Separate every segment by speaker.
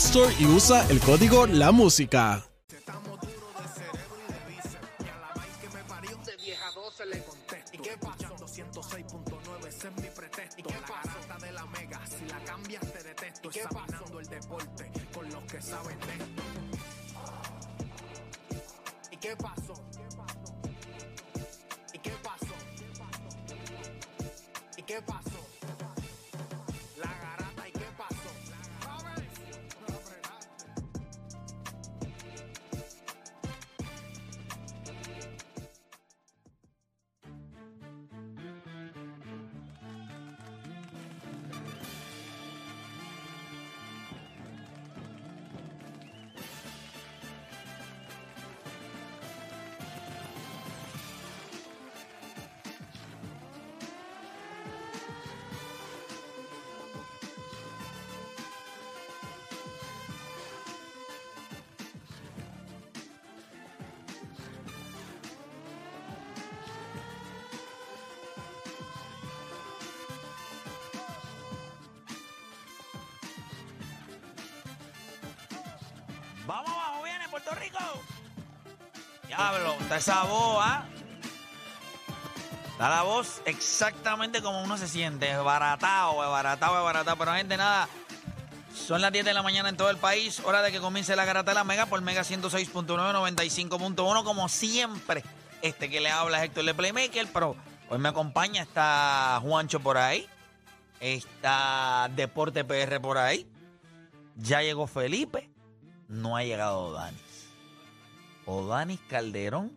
Speaker 1: Store y usa el código La Música.
Speaker 2: De vieja 12 le contesto. ¿Y qué pasó?
Speaker 3: Vamos abajo, viene Puerto Rico. Diablo, está esa voz, ¿ah? Está la voz exactamente como uno se siente, baratado, baratado, baratado. Pero gente, nada. Son las 10 de la mañana en todo el país. Hora de que comience la garata de la Mega por Mega 106.9, 95.1. Como siempre, este que le habla es Héctor de Playmaker. Pero hoy me acompaña, está Juancho por ahí. Está Deporte PR por ahí. Ya llegó Felipe no ha llegado Odanis. Odanis Calderón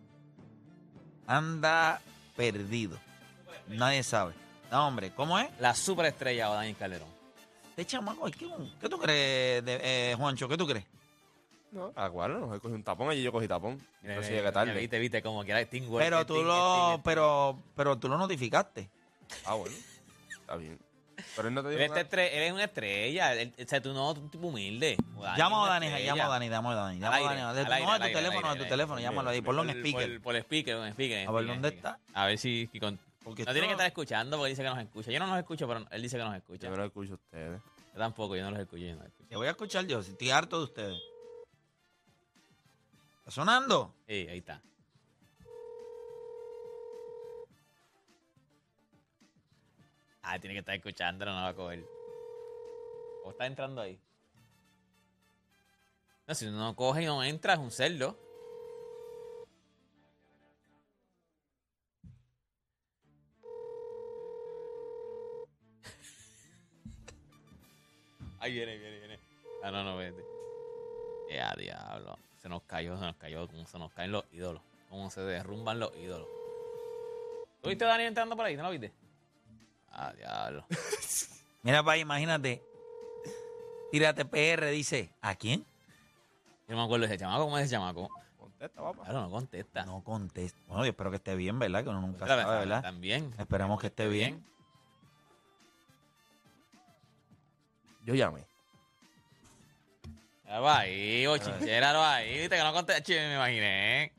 Speaker 3: anda perdido. Nadie sabe. No, hombre, ¿cómo es?
Speaker 4: La superestrella Daniel Calderón.
Speaker 3: Este chamaco, ¿qué, qué tú crees, de, eh, Juancho? ¿Qué tú crees?
Speaker 5: No, acuerdo, no, cogí un tapón, allí yo cogí tapón.
Speaker 4: Mira,
Speaker 5: No llegué
Speaker 4: mira,
Speaker 5: tarde.
Speaker 4: Viste, viste, como que era Sting
Speaker 3: Pero tú lo, pero, pero tú lo notificaste.
Speaker 5: Ah, bueno, está bien. Pero él no te dijo
Speaker 4: Él,
Speaker 5: nada.
Speaker 4: este estre- él es una estrella. Él- o sea, tú no, un tipo humilde. Dani
Speaker 3: Llama a Dani, llama a Dani, llama a Dani. Llama a Dani.
Speaker 4: al
Speaker 3: De-
Speaker 4: aire,
Speaker 3: No,
Speaker 4: al
Speaker 3: de tu
Speaker 4: aire,
Speaker 3: teléfono,
Speaker 4: al
Speaker 3: de tu teléfono,
Speaker 4: aire.
Speaker 3: llámalo ahí, ponlo en
Speaker 4: Por-
Speaker 3: speaker.
Speaker 4: Por, por speaker, en speaker.
Speaker 3: A ver,
Speaker 4: speaker,
Speaker 3: ¿dónde
Speaker 4: speaker.
Speaker 3: está?
Speaker 4: A ver si... con-
Speaker 3: Porque
Speaker 4: no
Speaker 3: esto
Speaker 4: tiene que estar escuchando porque dice que nos escucha. Yo no los escucho, pero él dice que nos escucha.
Speaker 5: Yo no lo escucho a ustedes.
Speaker 4: Yo tampoco, yo no los escucho. Yo no los escucho.
Speaker 3: Te voy a escuchar yo, si estoy harto de ustedes. ¿Está sonando?
Speaker 4: Sí, ahí está. Ah, tiene que estar escuchando, no va a coger. ¿O está entrando ahí? No, si no coge y no entra, es un cerdo. Ahí viene, viene, viene. Ah, no, no, vete. Ya, diablo. Se nos cayó, se nos cayó, como se nos caen los ídolos. Cómo se derrumban los ídolos. ¿Tú viste a Dani entrando por ahí? ¿No lo viste? Ah, diablo.
Speaker 3: Mira, pa, imagínate. Tírate PR, dice. ¿A quién?
Speaker 4: Yo no me acuerdo de ese chamaco. ¿Cómo es ese chamaco?
Speaker 5: Contesta, papá.
Speaker 4: Claro, no contesta.
Speaker 3: No contesta. Bueno, yo espero que esté bien, ¿verdad? Que uno nunca sabe, ¿verdad?
Speaker 4: También.
Speaker 3: Esperamos que esté bien.
Speaker 5: Yo llamé.
Speaker 4: Ya va ahí, bochinchéralo ahí. Viste que no contesta. Che, me imaginé.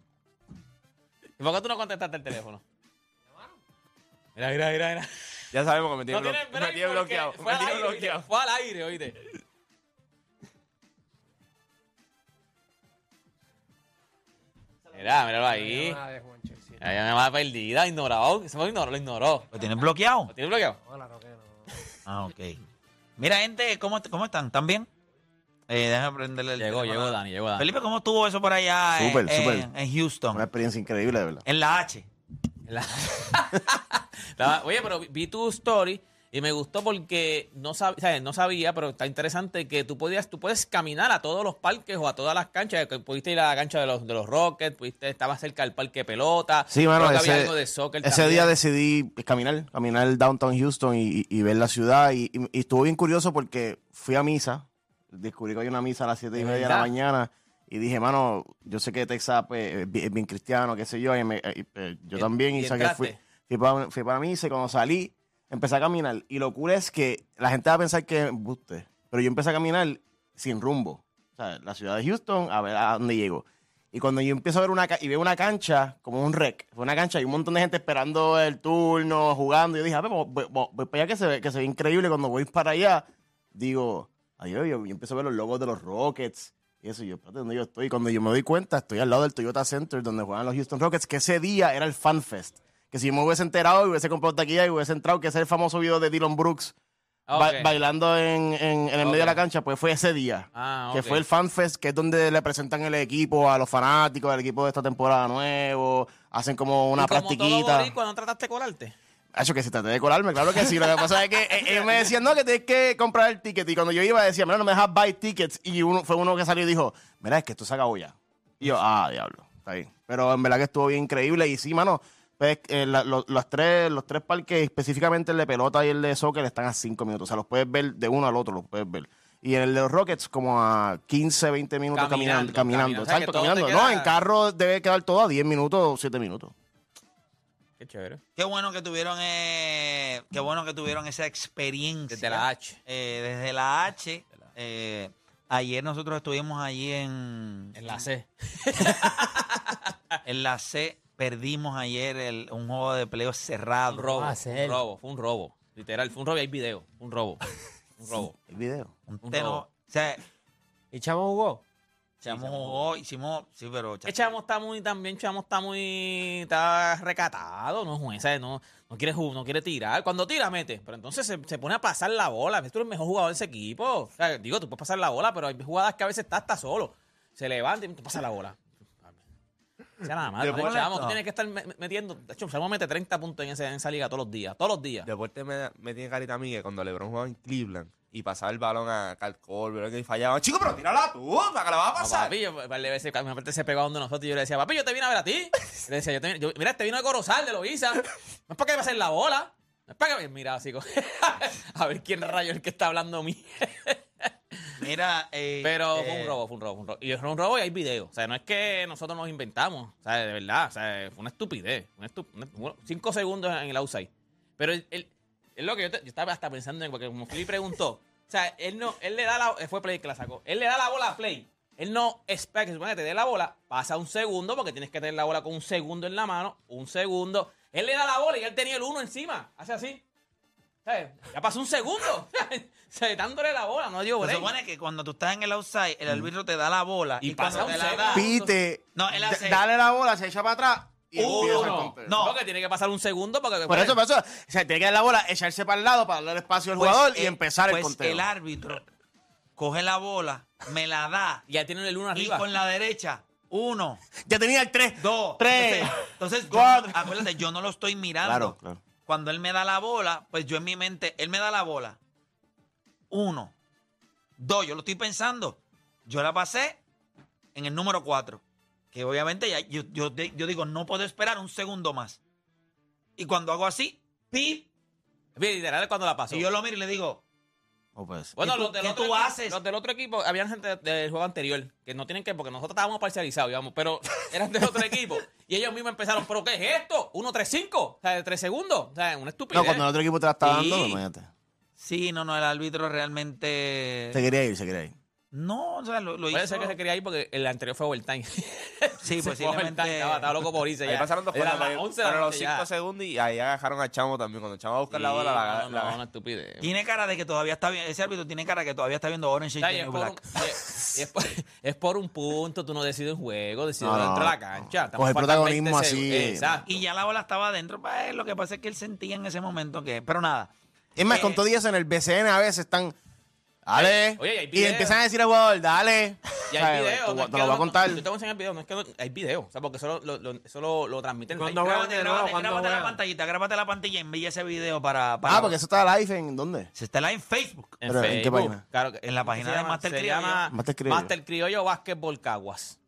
Speaker 4: ¿Y por qué tú no contestaste el teléfono? Mira, mira, mira, mira.
Speaker 5: Ya sabemos que me tiene,
Speaker 4: No tiene
Speaker 5: me tiene bloqueado.
Speaker 4: Fue
Speaker 5: Me
Speaker 4: al
Speaker 5: tiene
Speaker 4: aire,
Speaker 5: bloqueado.
Speaker 4: Fue al aire, oíste. Mira, míralo ahí. Ella me va perdida, ignorado. Se me ignoró, lo ignoró.
Speaker 3: ¿Lo tienes bloqueado?
Speaker 4: ¿Lo tienes bloqueado?
Speaker 2: No, que no.
Speaker 3: Ah, ok. Mira, gente, ¿cómo, cómo están? ¿Están bien? Eh, déjame prenderle el
Speaker 4: Llegó, llegó Dani, llegó Dani.
Speaker 3: Felipe, ¿cómo estuvo eso por allá en-
Speaker 6: Súper,
Speaker 3: en,
Speaker 6: súper.
Speaker 3: en Houston?
Speaker 6: Una experiencia increíble, de verdad.
Speaker 3: En la H.
Speaker 4: La- La- Oye, pero vi- tu story y me gustó porque no, sab- ¿sabes? no sabía, pero está interesante que tú podías, tú puedes caminar a todos los parques o a todas las canchas. Pudiste ir a la cancha de los, de los Rockets, pudiste, estabas cerca del parque de pelota.
Speaker 6: Sí, mano,
Speaker 4: que había
Speaker 6: ese,
Speaker 4: algo de soccer
Speaker 6: ese
Speaker 4: también.
Speaker 6: día decidí caminar, caminar el downtown Houston y, y- y ver la ciudad. Y, estuvo bien curioso porque fui a misa descubrí que hay una misa a las siete y media de la mañana y dije, mano, yo sé que Texas pues, es bien, cristiano, qué sé yo, y me- y, eh, yo
Speaker 4: ¿Y-
Speaker 6: también, y,
Speaker 4: y
Speaker 6: saqué, fui? Fui, para, fui para y cuando salí, empecé a caminar. Y lo cool es que la gente va a pensar que es embuste, pero yo empecé a caminar sin rumbo. O sea, la ciudad de Houston, a ver a dónde llego. Y cuando yo empiezo a ver una y veo una cancha, como un rec, fue una cancha y un montón de gente esperando el turno, jugando. Y yo dije, a ver, voy, voy- voy- para allá que se, ve, que se ve increíble. Cuando voy para allá, digo, adiós, yo, yo empiezo a ver los logos de los Rockets. Y eso, yo, espérate, ¿dónde yo estoy? Y cuando yo me doy cuenta, estoy al lado del Toyota Center, donde juegan los Houston Rockets, que ese día era el Fan Fest. Que si yo me hubiese enterado y hubiese comprado taquilla y hubiese entrado, que ese es el famoso video de Dylan Brooks ba-
Speaker 4: Ok.
Speaker 6: bailando en, en- en el medio de la cancha, pues fue ese día.
Speaker 4: Ah,
Speaker 6: Que
Speaker 4: ok.
Speaker 6: fue el Fan Fest, que es donde le presentan el equipo a los fanáticos del equipo de esta temporada nuevo. Hacen como una
Speaker 4: Y como todo
Speaker 6: practiquita.
Speaker 4: boricua, ¿no trataste de colarte?
Speaker 6: Hacho, que si traté de colarme, claro que sí. Lo que pasa es que eh, ellos me decían, no, que tienes que comprar el ticket. Y cuando yo iba, decía, mira, no me dejas buy tickets. Y uno, fue uno que salió y dijo, mira, es que esto se acabó ya. Y yo, ah, diablo, está bien. Pero en verdad que estuvo bien increíble. Y sí, mano, pues, eh, la- lo- los, tres, los tres parques, específicamente el de pelota y el de soccer, están a cinco minutos. O sea, los puedes ver de uno al otro, los puedes ver. Y en el de los Rockets, como a 15, 20 minutos
Speaker 4: Caminando,
Speaker 6: caminando. caminando.
Speaker 4: caminando. O sea, que
Speaker 6: Exacto, caminando.
Speaker 4: queda-
Speaker 6: No, en carro debe quedar todo a 10 minutos o 7 minutos.
Speaker 4: Qué chévere.
Speaker 3: Qué bueno que tuvieron, eh, qué bueno que tuvieron esa experiencia.
Speaker 4: Desde la H.
Speaker 3: Eh, desde la H. Eh, ayer nosotros estuvimos allí en,
Speaker 4: En la C.
Speaker 3: en la C. Perdimos ayer el- un juego de peleo cerrado.
Speaker 4: Un robo.
Speaker 7: va a
Speaker 4: Un robo. Fue un robo. Literal. Fue un robo y hay video. Un robo. Un robo.
Speaker 6: El video.
Speaker 3: Un
Speaker 4: Un
Speaker 3: teno-
Speaker 4: robo.
Speaker 3: o sea,
Speaker 7: ¿Y Chamo jugó?
Speaker 3: echamos jugó, hicimos, sí, pero
Speaker 4: Chamo está muy, también Chamo está muy, está recatado, no juez, ¿sabes? no, no quiere ju- no quiere tirar. Cuando tira, mete. Pero entonces se, se pone a pasar la bola. Tú eres el mejor jugador de ese equipo. O sea, digo, tú puedes pasar la bola, pero hay jugadas que a veces está hasta solo. Se levanta y tú pasas la bola. O sea, nada más. Chamo, tú tienes que estar me- me- metiendo. De hecho, Chamo mete 30 puntos en, ese- en esa liga todos los días. Todos los días.
Speaker 5: Deporte me, me tiene carita a mí que cuando LeBron jugaba en Cleveland y pasaba el balón a Carl Colbert y fallaba, chico, pero tírala tú, ¿para qué la vas a
Speaker 4: No,
Speaker 5: pasar?
Speaker 4: papi, yo, de veces, una parte se pegó donde nosotros y yo le decía, papi, yo te vine a ver a ti. Le decía, yo te, vine- yo- mira, te vino de Corozal, de Loiza. No es para que me pasen la bola. No es para que... Mira, así a ver quién rayo es el que está hablando a mí.
Speaker 3: Mira, eh,
Speaker 4: Pero
Speaker 3: eh,
Speaker 4: fue un robo, fue un robo, fue un robo. Y fue un robo y hay video. O sea, no es que nosotros nos inventamos. O sea, de verdad. O sea, fue una estupidez. Una estu- una- bueno, cinco segundos en el outside. Pero él, él- es lo que yo, te- yo estaba hasta pensando en, porque como Philly preguntó, o sea, él no, él le da la, fue Play que la sacó, él le da la bola a Play. Él no espera que se supone que te dé la bola, pasa un segundo, porque tienes que tener la bola con un segundo en la mano, un segundo. Él le da la bola y él tenía el uno encima, hace así. ¿Sabes? Ya pasó un segundo. Dándole la bola, no dio
Speaker 3: Se
Speaker 4: break.
Speaker 3: supone que cuando tú estás en el outside, el árbitro te da la bola.
Speaker 4: Y
Speaker 3: Y, cuando
Speaker 4: pasa un
Speaker 3: te la da.
Speaker 6: Pite.
Speaker 3: No, él hace-
Speaker 6: Dale la bola, se echa para atrás y
Speaker 3: Uno. No.
Speaker 4: Porque tiene que pasar un segundo porque
Speaker 6: Por eso, por eso, o sea, tiene que dar la bola, echarse para el lado para darle espacio al
Speaker 3: Pues,
Speaker 6: jugador y
Speaker 3: eh,
Speaker 6: empezar el
Speaker 3: pues
Speaker 6: conteo.
Speaker 3: el árbitro coge la bola, me la da.
Speaker 4: ya tienen el uno
Speaker 3: Y
Speaker 4: arriba.
Speaker 3: con la derecha, uno,
Speaker 6: ya tenía el 3,
Speaker 3: dos,
Speaker 6: 3.
Speaker 3: Entonces, entonces yo
Speaker 6: cuatro.
Speaker 3: acuérdate, yo no lo estoy mirando.
Speaker 6: Claro, claro.
Speaker 3: Cuando él me da la bola, pues yo en mi mente, él me da la bola. Uno, dos, yo lo estoy pensando. Yo la pasé en el número cuatro. Que obviamente ya, yo, yo, yo digo, no puedo esperar un segundo más. Y cuando hago así, pip,
Speaker 4: literal cuando la pasó.
Speaker 3: y yo lo miro y le digo,
Speaker 6: Oh, pues.
Speaker 4: Bueno,
Speaker 3: ¿Qué tú-
Speaker 4: los del,
Speaker 3: qué
Speaker 4: otro
Speaker 3: tú
Speaker 4: equipo,
Speaker 3: haces?
Speaker 4: los del otro equipo, habían gente del juego anterior que no tienen que, porque nosotros estábamos parcializados, digamos, pero eran del otro equipo. Y ellos mismos empezaron, ¿pero qué es esto? 1-3-5, o sea, de 3 segundos. O sea, una estupidez.
Speaker 6: No, cuando el otro equipo te la está dando,
Speaker 3: Sí.
Speaker 6: imagínate.
Speaker 3: sí, no, no, el árbitro realmente...
Speaker 6: Se quería ir, se quería ir.
Speaker 3: No, o sea, lo, lo
Speaker 4: Puede
Speaker 3: hizo...
Speaker 4: ser que se quería ir porque el anterior fue overtime.
Speaker 3: Sí,
Speaker 4: overtime,
Speaker 3: posiblemente...
Speaker 4: Estaba, estaba loco por irse
Speaker 5: Ahí
Speaker 4: ya.
Speaker 5: pasaron dos cosas.
Speaker 4: las
Speaker 5: ahí
Speaker 4: 11 de la
Speaker 5: Fueron los
Speaker 4: ya.
Speaker 5: 5 segundos y ahí agarraron a Chamo también. Cuando Chamo va a buscar la
Speaker 4: Sí,
Speaker 5: bola, la,
Speaker 4: no,
Speaker 5: la-
Speaker 4: no, una estupidez.
Speaker 3: Tiene cara de que todavía está viendo, ese árbitro tiene cara de que todavía está viendo Orange
Speaker 4: y es, un,
Speaker 3: Black.
Speaker 4: y es- por, es por un punto, tú no decides un juego, decides
Speaker 6: No,
Speaker 4: dentro de la cancha. Estamos
Speaker 6: Coge
Speaker 4: faltando
Speaker 6: protagonismo
Speaker 4: 20
Speaker 6: así.
Speaker 4: Exacto.
Speaker 3: Y ya la bola estaba adentro, pues lo que pasa es que él sentía en ese momento que... Pero nada,
Speaker 6: Es más,
Speaker 3: Eh,
Speaker 6: con todo y eso en el BCN a veces están. Dale.
Speaker 4: Oye, y hay
Speaker 6: y
Speaker 4: video.
Speaker 6: empiezan a decir al jugador, dale.
Speaker 4: Y hay video.
Speaker 6: Te,
Speaker 4: no
Speaker 6: te lo voy a
Speaker 4: no-
Speaker 6: contar.
Speaker 4: Yo te voy a enseñar el video. No es que no- hay video. O sea, porque eso lo, lo- eso lo, lo transmiten.
Speaker 7: ¿Cuándo
Speaker 4: Hay-
Speaker 7: juegan
Speaker 3: grábate, grábate,
Speaker 7: ¿Cuándo
Speaker 3: grábate la pantallita, grábate la pantalla y envía ese video para... para
Speaker 6: Ah, porque eso está live en dónde?
Speaker 3: Se está live en Facebook.
Speaker 4: En
Speaker 6: Pero, ¿en qué
Speaker 4: Facebook.
Speaker 6: página?
Speaker 4: Claro,
Speaker 3: En la página
Speaker 4: se
Speaker 3: de Master
Speaker 4: se
Speaker 3: Criollo.
Speaker 4: llama
Speaker 6: Master Criollo.
Speaker 4: Master Criollo Básquetbol Caguas.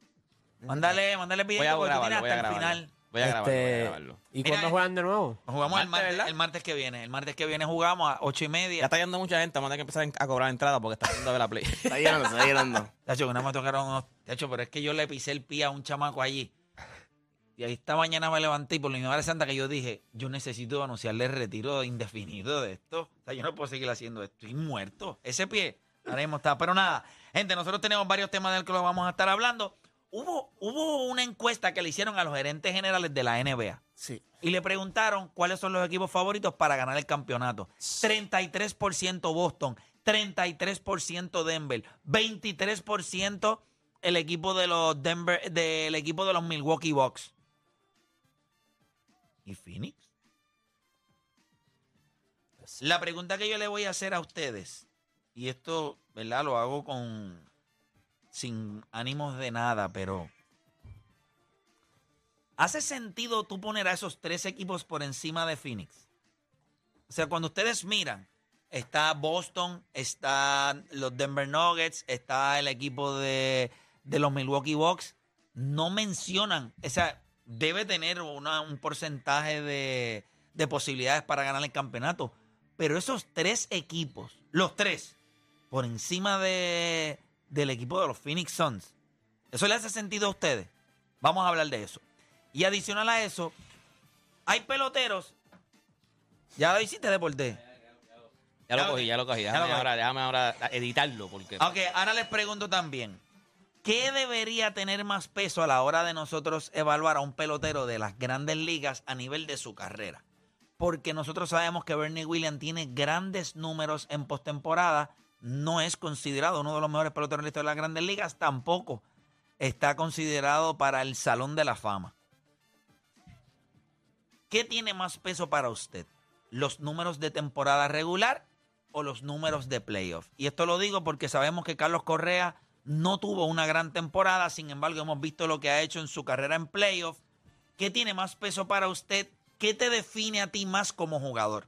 Speaker 3: Mándale, mándale el
Speaker 4: Voy
Speaker 3: video
Speaker 4: a
Speaker 3: porque tú tienes
Speaker 4: voy a
Speaker 3: hasta el final.
Speaker 4: Voy a grabarlo, voy a
Speaker 7: Este,
Speaker 4: grabarlo.
Speaker 7: ¿Y
Speaker 3: Mira,
Speaker 7: cuándo juegan de nuevo?
Speaker 3: Jugamos el
Speaker 4: Martes,
Speaker 3: martes,
Speaker 4: ¿verdad?
Speaker 3: el martes que viene. El martes que viene jugamos a ocho y
Speaker 4: Ya
Speaker 3: media.
Speaker 4: está yendo mucha gente, vamos a tener que empezar a cobrar entrada porque está haciendo de la play.
Speaker 6: Está llenando, está llenando.
Speaker 3: Tacho, que no me tocaron unos. Tacho, pero es que yo le pisé el pie a un chamaco allí. Y ahí esta mañana me levanté y por la Madre Santa que yo dije, yo necesito anunciarle el retiro indefinido de esto. O sea, yo no puedo seguir haciendo esto. Estoy muerto. Ese pie, ahora mismo está. Pero nada, gente, nosotros tenemos varios temas del que lo vamos a estar hablando. Hubo, hubo una encuesta que le hicieron a los gerentes generales de la NBA.
Speaker 6: Sí.
Speaker 3: Y le preguntaron cuáles son los equipos favoritos para ganar el campeonato. 33% Boston, 33% Denver, 23% el equipo de los Denver, del equipo de los Milwaukee Bucks. ¿Y Phoenix? La pregunta que yo le voy a hacer a ustedes, y esto, ¿verdad? Lo hago con sin ánimos de nada, pero ¿Hace sentido tú poner a esos tres equipos por encima de Phoenix? O sea, cuando ustedes miran, está Boston, está los Denver Nuggets, está el equipo de, de los Milwaukee Bucks, no mencionan, o sea, debe tener una- un porcentaje de, de posibilidades para ganar el campeonato, pero esos tres equipos, los tres, por encima de, del equipo de los Phoenix Suns, ¿eso le hace sentido a ustedes? Vamos a hablar de eso. Y adicional a eso, hay peloteros. Ya lo hiciste, Deporte.
Speaker 4: Ya
Speaker 3: Ya
Speaker 4: lo cogí, ya lo cogí. Déjame, ahora, déjame ahora editarlo porque...
Speaker 3: Ok, ahora les pregunto también. ¿Qué debería tener más peso a la hora de nosotros evaluar a un pelotero de las grandes ligas a nivel de su carrera? Porque nosotros sabemos que Bernie Williams tiene grandes números en postemporada. No es considerado uno de los mejores peloteros en la de las grandes ligas. Tampoco está considerado para el Salón de la Fama. ¿Qué tiene más peso para usted? ¿Los números de temporada regular o los números de playoff? Y esto lo digo porque sabemos que Carlos Correa no tuvo una gran temporada, sin embargo hemos visto lo que ha hecho en su carrera en playoff. ¿Qué tiene más peso para usted? ¿Qué te define a ti más como jugador?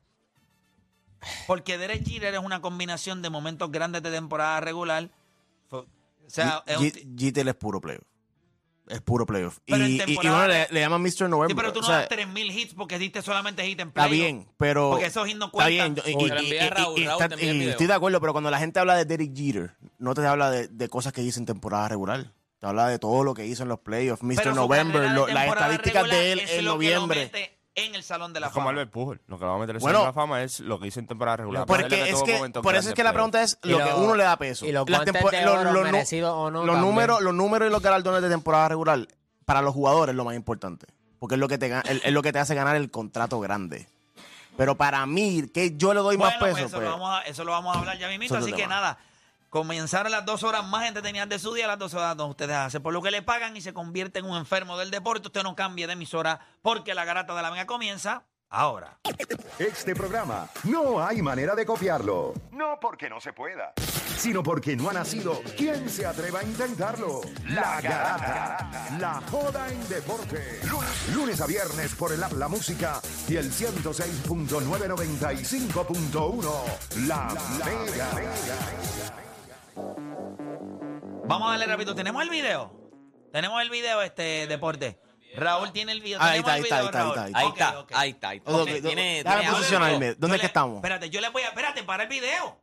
Speaker 3: Porque Derek Jeter es una combinación de momentos grandes de temporada regular. O sea,
Speaker 6: GTL es puro playoff. Es puro playoff.
Speaker 3: Pero en
Speaker 6: y, y- y
Speaker 3: temporada-
Speaker 6: bueno, le, le llaman Mr. November.
Speaker 3: Sí, pero tú no
Speaker 6: o sea,
Speaker 3: das 3.000 hits porque diste solamente hit en
Speaker 6: Está
Speaker 3: playoff.
Speaker 6: bien, pero.
Speaker 3: Porque esos hits no
Speaker 6: Está
Speaker 3: cuentan.
Speaker 6: bien. y-
Speaker 4: Raúl, Raúl
Speaker 6: está-
Speaker 4: video.
Speaker 6: estoy de acuerdo, pero cuando la gente habla de Derek Jeter, no te habla de, de cosas que hizo en temporada regular. Te habla de todo lo que hizo en los playoffs, Mr. November, lo- las estadísticas
Speaker 3: regular
Speaker 6: de él
Speaker 3: es
Speaker 6: en
Speaker 3: lo que lo
Speaker 6: noviembre.
Speaker 3: En el Salón de la
Speaker 5: Es como
Speaker 3: Fama.
Speaker 5: Albert Pujol. Lo que lo va a meter en el
Speaker 6: Bueno,
Speaker 5: Salón de la fama es lo que hizo en temporada regular.
Speaker 6: Porque
Speaker 5: Pero él le
Speaker 6: es
Speaker 5: tuvo
Speaker 6: que,
Speaker 5: momentos
Speaker 6: por eso es que la pregunta es
Speaker 7: Y
Speaker 6: lo que uno le da peso.
Speaker 7: y los
Speaker 6: números, los números y los galardones de temporada regular para los jugadores es lo más importante. Porque es lo que te, es, lo que te hace ganar el contrato grande. Pero para mí, que yo le doy
Speaker 3: Bueno,
Speaker 6: más
Speaker 3: pues
Speaker 6: peso,
Speaker 3: eso,
Speaker 6: pues,
Speaker 3: lo vamos a, eso lo vamos a hablar ya mismo.
Speaker 6: Eso es
Speaker 3: Así que
Speaker 6: tema.
Speaker 3: nada, comenzaron las dos horas más entretenidas de su día, las dos horas donde ustedes hacen por lo que le pagan y se convierte en un enfermo del deporte. Usted no cambie de emisora porque la garata de la mega comienza ahora.
Speaker 8: Este programa no hay manera de copiarlo. No porque no se pueda, sino porque no ha nacido. ¿Quién se atreva a intentarlo? La Garata. La joda en deporte. Lunes, lunes a viernes por el app La Música y el 106.995.1. La Mega.
Speaker 3: Vamos a darle rápido. ¿Tenemos el video? Tenemos el video, este deporte. Raúl tiene el video.
Speaker 6: Ahí
Speaker 3: ¿Tenemos
Speaker 6: está,
Speaker 3: el
Speaker 6: ahí está, ahí está, ahí
Speaker 4: está, ahí está. ahí está.
Speaker 6: Posicionarme. ¿Dónde es que estamos?
Speaker 3: Espérate, yo le voy a. Espérate, para el video.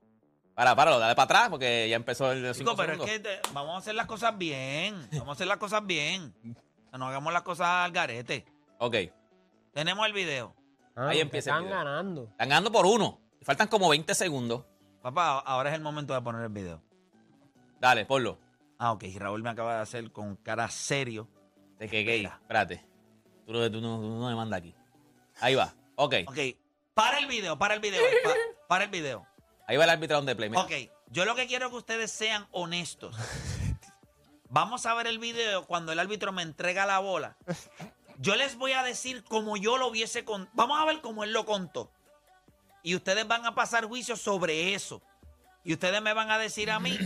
Speaker 4: Para, páralo, dale para atrás porque ya empezó el de
Speaker 3: Chico,
Speaker 4: cinco
Speaker 3: pero es que te- vamos a hacer las cosas bien. Vamos a hacer las cosas bien. No hagamos las cosas al garete.
Speaker 4: Ok,
Speaker 3: Tenemos el video.
Speaker 7: Ah,
Speaker 4: Ahí empieza el
Speaker 7: Están
Speaker 4: video.
Speaker 7: ganando.
Speaker 4: están ganando por uno. Faltan como 20 segundos.
Speaker 3: Papá, ahora es el momento de poner el video.
Speaker 4: Dale, ponlo.
Speaker 3: Ah, ok. Y Raúl me acaba de hacer con cara serio.
Speaker 4: De que gay.
Speaker 3: Espera.
Speaker 4: Espérate. Tú, no- tú no, tú no me mandas aquí. Ahí va. Ok.
Speaker 3: Ok. Para el video, para el video. pa- para el video.
Speaker 4: Ahí va el árbitro de play. mira.
Speaker 3: Ok. Yo lo que quiero es que ustedes sean honestos. Vamos a ver el video cuando el árbitro me entrega la bola. Yo les voy a decir como yo lo hubiese contado. Vamos a ver cómo él lo contó. Y ustedes van a pasar juicio sobre eso. Y ustedes me van a decir a mí,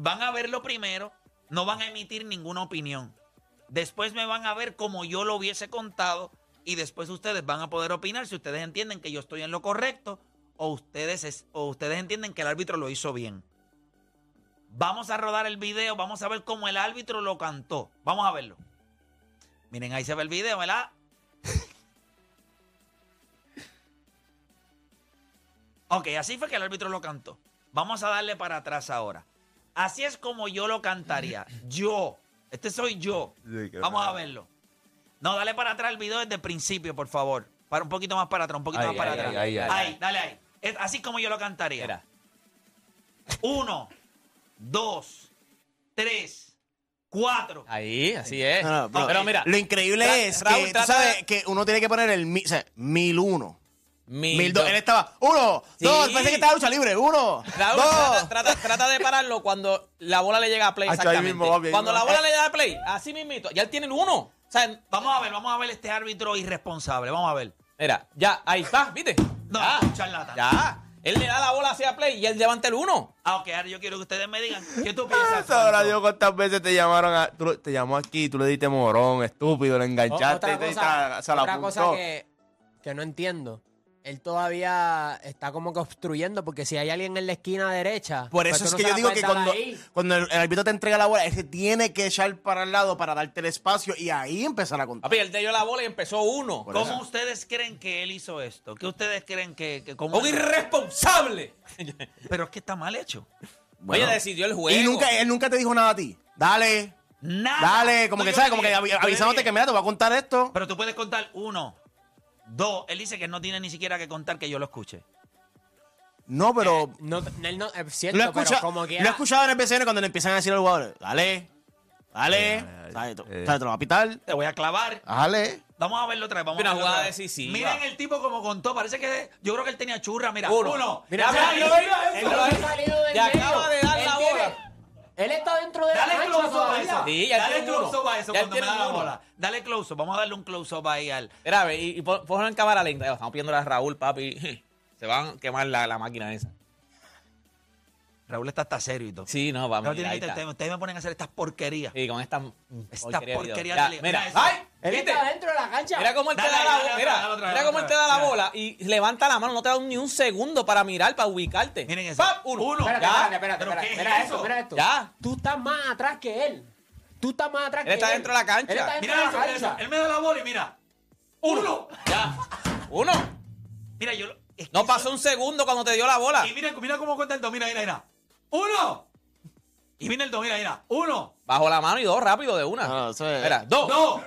Speaker 3: van a verlo primero, no van a emitir ninguna opinión. Después me van a ver como yo lo hubiese contado y después ustedes van a poder opinar si ustedes entienden que yo estoy en lo correcto o ustedes, es- o ustedes entienden que el árbitro lo hizo bien. Vamos a rodar el video, vamos a ver cómo el árbitro lo cantó. Vamos a verlo. Miren, ahí se ve el video, ¿verdad? ok, así fue que el árbitro lo cantó. Vamos a darle para atrás ahora. Así es como yo lo cantaría. Yo. Este soy yo. Vamos a verlo. No, dale para atrás el video desde el principio, por favor. Para un poquito más para atrás, un poquito
Speaker 4: Ahí,
Speaker 3: más para
Speaker 4: ahí,
Speaker 3: atrás.
Speaker 5: ahí, ahí,
Speaker 3: ahí, dale ahí. Es así como yo lo cantaría.
Speaker 4: Mira.
Speaker 3: Uno, dos, tres, cuatro.
Speaker 4: Ahí, así es.
Speaker 6: No, no, pero,
Speaker 4: pero mira,
Speaker 6: lo increíble
Speaker 4: Ra-
Speaker 6: es
Speaker 4: Raúl,
Speaker 6: que tú sabes
Speaker 4: de-
Speaker 6: que uno tiene que poner el mi- o sea, 1001.
Speaker 4: Mil
Speaker 6: 1002.
Speaker 4: dos.
Speaker 6: Él estaba, uno,
Speaker 4: Sí.
Speaker 6: dos, parece que estaba lucha libre, uno,
Speaker 4: Raúl,
Speaker 6: dos.
Speaker 4: trata, trata- trata de pararlo cuando la bola le llega a play.
Speaker 5: Hacho, ahí
Speaker 4: Exactamente.
Speaker 5: mismo, papi, ahí
Speaker 4: cuando la
Speaker 5: mismo.
Speaker 4: bola le llega a play, así mismito. Ya él tiene el uno. O sea,
Speaker 3: Vamos a ver, vamos a ver este árbitro irresponsable. Vamos a ver.
Speaker 4: mira, ya, ahí está, ¿viste?
Speaker 3: No,
Speaker 4: ya,
Speaker 3: un charlatán.
Speaker 4: ya. Él le da la bola hacia play y él levanta el uno.
Speaker 3: Ah, ok, ahora yo quiero que ustedes me digan qué tú piensas.
Speaker 5: Ahora
Speaker 3: Juancho?
Speaker 5: Dios, cuántas veces te llamaron a. Tú, lo- te llamó aquí, tú le diste morón, estúpido, le enganchaste,
Speaker 7: otra
Speaker 5: y te-
Speaker 7: cosa,
Speaker 5: se la
Speaker 7: otra cosa
Speaker 5: apuntó.
Speaker 7: que, que no entiendo. Él todavía está como que obstruyendo porque si hay alguien en la esquina derecha.
Speaker 6: Por
Speaker 7: pues
Speaker 6: eso es que yo digo que cuando, el, el árbitro te entrega la bola, él se tiene que echar para el lado para darte el espacio y ahí empezar a contar.
Speaker 4: Papi, él te dio la bola y empezó uno.
Speaker 6: Por
Speaker 3: ¿Cómo
Speaker 6: eso.
Speaker 3: ustedes creen que él hizo esto? ¿Qué ustedes creen que, que cómo
Speaker 4: Un irresponsable.
Speaker 3: Pero es que está mal hecho.
Speaker 6: Bueno.
Speaker 4: Oye, decidió el juego.
Speaker 6: Y nunca, él nunca te dijo nada a ti. Dale,
Speaker 3: Nada.
Speaker 6: dale, como
Speaker 3: No,
Speaker 6: que
Speaker 3: yo
Speaker 6: sabes, como que avisándote que mira, te voy a contar esto.
Speaker 3: Pero tú puedes contar uno, dos. Él dice que no tiene ni siquiera que contar que yo lo escuche.
Speaker 6: No, pero
Speaker 7: No, él no, es cierto,
Speaker 6: lo
Speaker 7: pero como
Speaker 6: lo
Speaker 7: quiera.
Speaker 6: he escuchado en el BCN cuando le empiezan a decir a los jugadores, dale, dale,
Speaker 5: Eh, eh.
Speaker 6: ¿sabes? Te lo va a pitar,
Speaker 3: Te voy a clavar.
Speaker 6: dale.
Speaker 3: Vamos a verlo otra vez. Vamos
Speaker 4: Una
Speaker 3: a
Speaker 4: jugada decisiva.
Speaker 3: Miren el tipo como contó. Parece que yo creo que él tenía churra. Mira,
Speaker 4: Uno.
Speaker 3: uno.
Speaker 4: Mira,
Speaker 3: mira,
Speaker 7: Él
Speaker 4: Él
Speaker 7: no Él
Speaker 4: la
Speaker 7: está dentro de la
Speaker 3: Dale
Speaker 7: cancha
Speaker 3: close up a eso.
Speaker 4: Sí, ya
Speaker 3: Dale
Speaker 4: tiene
Speaker 3: close
Speaker 4: uno.
Speaker 3: up a eso
Speaker 4: Ya
Speaker 3: cuando me
Speaker 4: tiene
Speaker 3: da la
Speaker 4: uno.
Speaker 3: bola. Dale close up. Vamos a darle un close up ahí al.
Speaker 4: Mira, ve, y, y pon- ponlo en cámara lenta. Estamos pidiendo a Raúl, papi. Se van a quemar la, la máquina esa.
Speaker 3: Raúl está hasta serio y todo.
Speaker 4: Sí, no, vamos.
Speaker 3: No
Speaker 4: mira,
Speaker 3: tienen
Speaker 4: ahí
Speaker 3: que-
Speaker 4: está.
Speaker 3: ustedes, ustedes me ponen a hacer estas porquerías.
Speaker 4: Y con esta
Speaker 3: Esta
Speaker 4: de video.
Speaker 3: porquería
Speaker 4: Ya,
Speaker 3: de li-
Speaker 4: Mira,
Speaker 3: mira eso.
Speaker 4: ¡ay!
Speaker 7: Él
Speaker 4: ¿Viste?
Speaker 7: está dentro de la cancha.
Speaker 4: Mira cómo él te da la bola. Mira, cómo él te da la bola y levanta la mano. No te da ni un segundo para mirar, para ubicarte.
Speaker 3: Miren eso.
Speaker 4: ¡Pap! Uno.
Speaker 3: Uno.
Speaker 7: Espérate,
Speaker 4: Ya.
Speaker 7: espérate, espérate,
Speaker 3: ¿Pero
Speaker 7: espérate.
Speaker 3: qué es
Speaker 7: Mira
Speaker 3: eso?
Speaker 7: esto, mira esto.
Speaker 4: Ya.
Speaker 7: Tú estás más atrás que él. Tú estás más atrás
Speaker 4: Él
Speaker 7: que
Speaker 4: está
Speaker 7: él.
Speaker 4: dentro de la cancha.
Speaker 7: Él está dentro
Speaker 3: Mira
Speaker 7: de la
Speaker 3: eso.
Speaker 7: cancha.
Speaker 3: Él me da la bola y mira. Uno.
Speaker 4: Ya. Uno.
Speaker 3: Mira, yo. lo- es que
Speaker 4: No
Speaker 3: eso-
Speaker 4: pasó un segundo cuando te dio la bola.
Speaker 3: Y mira, mira cómo cuenta el dos. Mira, mira, mira. Uno. Y viene el dos. Mira, mira. Uno.
Speaker 4: Bajo la mano y dos rápido de una.
Speaker 6: No, eso es-
Speaker 4: Mira, dos.
Speaker 3: Dos.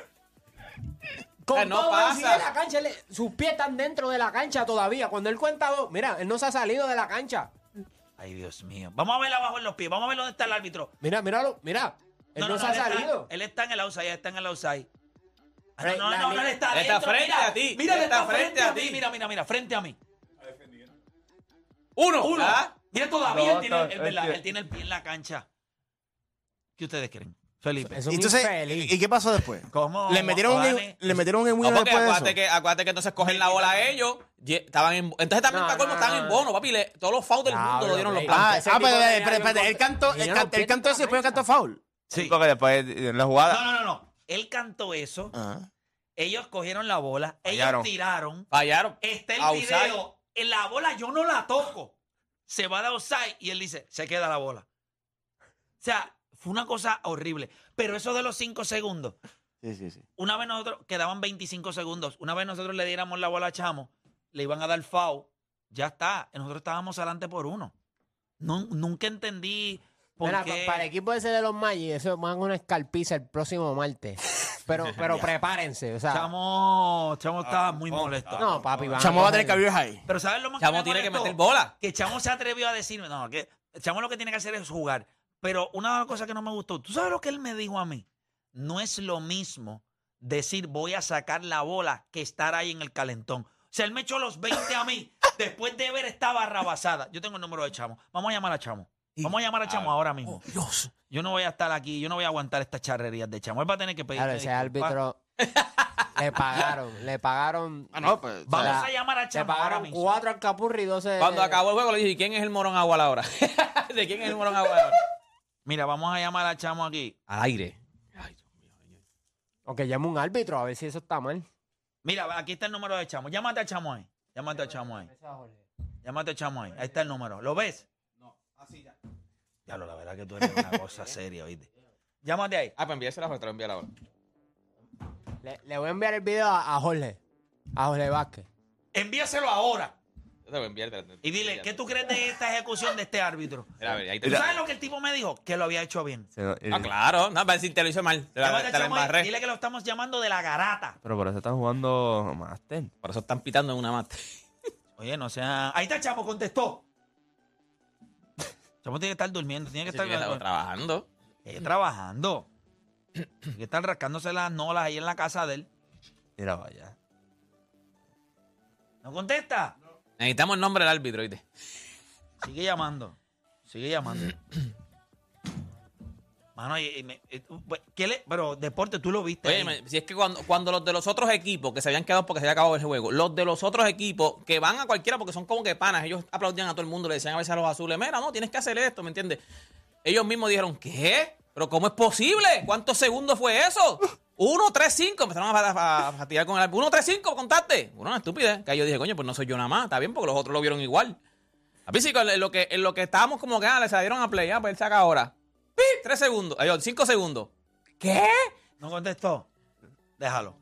Speaker 7: Con
Speaker 4: Eh, no
Speaker 7: todo
Speaker 4: pasa.
Speaker 7: de la cancha, él- sus pies están dentro de la cancha todavía. Cuando él cuenta dos, mira, él no se ha salido de la cancha.
Speaker 3: Ay, Dios mío. Vamos a ver abajo en los pies. Vamos a ver dónde está el árbitro.
Speaker 7: Mira, míralo, mira. Él no, se ha
Speaker 3: está-
Speaker 7: salido.
Speaker 3: él está en el outside. Él está en el outside. Ah, No, no, no, no, él está
Speaker 4: Él está frente
Speaker 3: mira.
Speaker 4: a ti.
Speaker 3: Mira, está
Speaker 4: está
Speaker 3: frente
Speaker 4: frente
Speaker 3: a
Speaker 4: a
Speaker 3: ti. Mira, mira, mira, frente a mí.
Speaker 4: Uno.
Speaker 3: Uno.
Speaker 4: Ya.
Speaker 3: Mira, todavía
Speaker 5: No,
Speaker 3: él, tiene,
Speaker 5: no,
Speaker 3: él, él tiene el pie en la cancha. ¿Qué ustedes creen? Felipe.
Speaker 7: Eso es
Speaker 6: Entonces,
Speaker 7: infeliz.
Speaker 6: ¿y qué pasó después?
Speaker 3: ¿Cómo?
Speaker 6: Le metieron, un,
Speaker 3: Vale.
Speaker 6: le metieron un
Speaker 4: No,
Speaker 6: win
Speaker 4: porque
Speaker 6: después de
Speaker 4: acuérdate
Speaker 6: eso.
Speaker 4: que, acuérdate que entonces cogen la bola a ellos. ye- Estaban en, entonces también
Speaker 7: No,
Speaker 4: para colmo
Speaker 7: no,
Speaker 4: estaban
Speaker 7: no,
Speaker 4: en
Speaker 7: no.
Speaker 4: bono, papi. le- todos los fouls del mundo
Speaker 7: Diablo,
Speaker 4: lo dieron los blancos.
Speaker 6: Ah,
Speaker 7: Ese
Speaker 6: ah,
Speaker 7: tipo
Speaker 6: pero, espérate, él cantó, él, cantó eso y después cantó foul.
Speaker 3: Sí.
Speaker 5: Porque después en la jugada.
Speaker 3: No, no, no, no. Él cantó eso.
Speaker 6: Ajá.
Speaker 3: Ellos cogieron la bola.
Speaker 5: Fallaron.
Speaker 3: Ellos tiraron.
Speaker 4: Fallaron.
Speaker 3: Está el
Speaker 4: Outside.
Speaker 3: video. En la bola yo no la toco. Se va de outside y él dice, se queda la bola. O sea, fue una cosa horrible. Pero eso de los cinco segundos,
Speaker 6: Sí, sí, sí.
Speaker 3: una vez nosotros, quedaban 25 segundos, una vez nosotros le diéramos la bola a Chamo, le iban a dar foul, ya está. Nosotros estábamos adelante por uno. No- nunca entendí por
Speaker 7: Mira,
Speaker 3: qué.
Speaker 7: pa- para el equipo ese de los Maggi, eso van una escalpiza el próximo martes. Pero, pero prepárense, o sea.
Speaker 3: Chamo, Chamo estaba muy molesto.
Speaker 7: no, papi, van
Speaker 6: Chamo va a tener career high.
Speaker 3: Pero ¿sabes lo más
Speaker 4: Chamo
Speaker 3: me
Speaker 4: tiene que
Speaker 3: molestó?
Speaker 4: meter bola.
Speaker 3: Que Chamo se atrevió a decirme, no, que Chamo lo que tiene que hacer es jugar. Pero una de las cosas que no me gustó, ¿tú sabes lo que él me dijo a mí? No es lo mismo decir voy a sacar la bola que estar ahí en el calentón. O sea, él me echó los 20 a mí después de ver esta barra basada. Yo tengo el número de Chamo. Vamos a llamar a Chamo. Vamos a llamar a Chamo ahora mismo.
Speaker 4: Dios.
Speaker 3: Yo no voy a estar aquí, yo no voy a aguantar estas charrerías de Chamo. Él va a tener que pedir.
Speaker 7: Claro, ese árbitro le pagaron, le pagaron.
Speaker 6: Ah, no, pues.
Speaker 3: Vamos
Speaker 7: o sea,
Speaker 3: a llamar a
Speaker 7: Le
Speaker 3: Chamo ahora mismo.
Speaker 7: cuatro al Capurri y doce.
Speaker 4: Cuando acabó el juego le dije, ¿y quién es el morón agua ahora? ¿De quién es el morón agua ahora?
Speaker 3: Mira, vamos a llamar a Chamo aquí.
Speaker 4: Al aire.
Speaker 7: O que llame un árbitro a ver si eso está mal.
Speaker 3: Mira, aquí está el número de Chamo. Llámate a Chamo ahí. Llámate a Chamo ahí. Llámate a Chamo ahí. Ahí está el número. ¿Lo ves? No, así ya. Ya lo, la verdad que tú eres una cosa seria, ¿oíste? Llámate ahí.
Speaker 4: Ah, pues envíasela a otra, envíala ahora.
Speaker 7: Le, le voy a enviar el video a, a Jorge. A Jorge Vázquez.
Speaker 3: Envíaselo ahora.
Speaker 4: Yo te voy a enviar, espérate.
Speaker 3: Y dile, ¿qué tú crees de esta ejecución de este árbitro?
Speaker 4: Mira, a ver, ahí te-
Speaker 3: ¿Tú sabes lo que el tipo me dijo? Que lo había hecho bien.
Speaker 5: Se
Speaker 4: Ah, claro. No, para decir, te lo hice mal. Te la,
Speaker 3: Llámate al
Speaker 4: te la
Speaker 3: chamo y
Speaker 4: embarré.
Speaker 3: Dile que lo estamos llamando de la garata.
Speaker 5: Pero por eso están jugando Master.
Speaker 4: Por eso están pitando en una mata.
Speaker 3: Oye, no sea. Ahí está el chamo, contestó. El chamo tiene que estar durmiendo, tiene que
Speaker 4: Sí,
Speaker 3: estar
Speaker 4: que estaba trabajando.
Speaker 3: Eh, trabajando. Tiene que estar rascándose las nolas ahí en la casa de él.
Speaker 5: Mira, vaya.
Speaker 3: ¿No contesta?
Speaker 4: Necesitamos el nombre del árbitro, ¿viste?
Speaker 3: Sigue llamando. Sigue llamando. Mano, y- y me- y- ¿qué le- pero deporte, tú lo viste.
Speaker 4: Oye, me- si es que cuando, cuando los de los otros equipos que se habían quedado porque se había acabado el juego, los de los otros equipos que van a cualquiera porque son como que panas, ellos aplaudían a todo el mundo, le decían a veces a los azules, mira, no, tienes que hacer esto, ¿me entiendes? Ellos mismos dijeron, ¿qué? ¿Pero cómo es posible? ¿Cuántos segundos fue eso? Uno, tres, cinco. Empezaron a, fatigar con el árbitro. Uno, tres, cinco, contaste. Una estupidez. Que yo dije, coño, pues no soy yo nada más. Está bien, porque los otros lo vieron igual. A mí sí, en lo que, en lo que estábamos como que, ah, le salieron a play, ah, pues él saca ahora. ¡Pi! Tres segundos. Ay, cinco segundos. ¿Qué?
Speaker 3: ¿No contestó? Déjalo.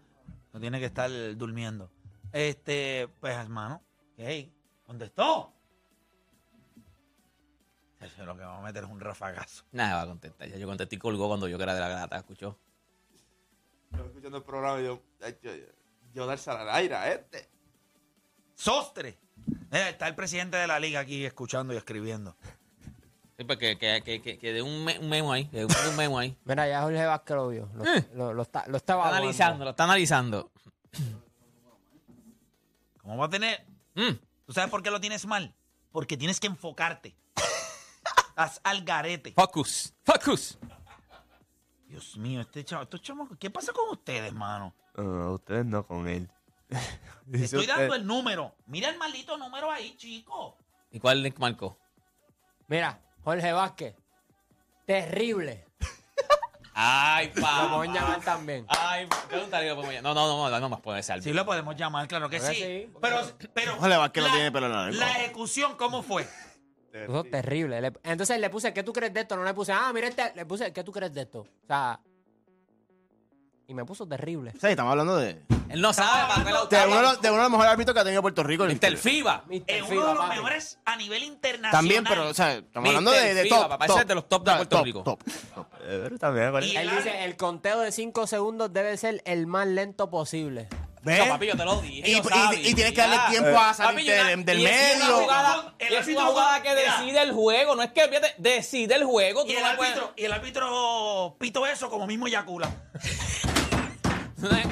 Speaker 3: No tiene que estar durmiendo. Este, pues, hermano. ¿Qué? ¿Contestó? Eso es lo que vamos a meter es un rafagazo.
Speaker 4: Nada, va a contestar. Ya yo contesté y colgó cuando yo que era de la gata, escuchó.
Speaker 5: Yo escuchando el programa y yo, yo, yo, yo dársela al aire a este.
Speaker 3: ¡Sostre! Eh, está el presidente de la liga aquí escuchando y escribiendo.
Speaker 4: Sí, pues que, que, que, que, que de un, me- un memo ahí, que de un memo ahí.
Speaker 7: Mira, ya Jorge Vázquez lo vio. Lo,
Speaker 4: Eh.
Speaker 7: lo, lo está, lo está
Speaker 4: Está
Speaker 7: evaluando.
Speaker 4: analizando, lo está analizando.
Speaker 3: ¿Cómo va a tener?
Speaker 4: Mm.
Speaker 3: ¿Tú sabes por qué lo tienes mal? Porque tienes que enfocarte. Haz al garete.
Speaker 4: Focus, focus.
Speaker 3: Dios mío, este chavo, estos chamacos, ¿qué pasa con ustedes, mano?
Speaker 5: No, no, ustedes no con él.
Speaker 3: Te estoy
Speaker 5: usted-
Speaker 3: dando el número. Mira el maldito número ahí, chico.
Speaker 4: ¿Y cuál le marcó?
Speaker 7: Mira, Jorge Vázquez. Terrible.
Speaker 4: Ay,
Speaker 7: Lo pueden llamar también.
Speaker 4: Ay, pregúntale, lo podemos llamar. No, no, no, no más puede ser.
Speaker 3: Sí lo podemos llamar, claro que
Speaker 7: que
Speaker 3: sí. Pero, pero
Speaker 6: Ojalá Vázquez lo
Speaker 3: la-
Speaker 6: tiene pelo en la lengua.
Speaker 3: La ejecución, ¿cómo fue?
Speaker 7: Puso terrible. Le- entonces le puse, ¿qué tú crees de esto? No le puse, ah, mira este. Le puse, ¿qué tú crees de esto? O sea. Y me puso terrible.
Speaker 6: Sí, estamos hablando de,
Speaker 4: Él no sabe lo
Speaker 6: de, uno, de los- de uno de los mejores árbitros que ha tenido Puerto Rico. el-
Speaker 4: Mr. FIBA.
Speaker 7: Mr.
Speaker 3: Es
Speaker 7: FIBA,
Speaker 3: uno de los
Speaker 7: papi.
Speaker 3: mejores a nivel internacional.
Speaker 6: También, pero, o sea, estamos
Speaker 4: Mr.
Speaker 6: hablando de, de
Speaker 4: FIBA,
Speaker 6: top.
Speaker 4: papá,
Speaker 6: top,
Speaker 4: ese es de los top de Puerto
Speaker 6: top,
Speaker 4: Rico.
Speaker 6: top, top.
Speaker 5: Eh, pero también, ¿cuál es?
Speaker 3: Y-
Speaker 7: Él dice, el conteo de 5 segundos debe ser el más lento posible.
Speaker 6: ¿Ves?
Speaker 4: No, papi, yo te lo dije.
Speaker 6: Y-
Speaker 4: yo
Speaker 6: y-
Speaker 4: sabía.
Speaker 6: y tienes que darle tiempo a salir del- del
Speaker 4: y es una
Speaker 6: medio.
Speaker 4: jugada-
Speaker 3: El
Speaker 4: es
Speaker 3: árbitro-
Speaker 4: una jugada que
Speaker 3: mira.
Speaker 4: decide el juego. No es que decide el juego. Tú
Speaker 3: Y el,
Speaker 4: no me puedes-
Speaker 3: árbitro, y el árbitro pito eso como mismo Yacula.
Speaker 4: Una,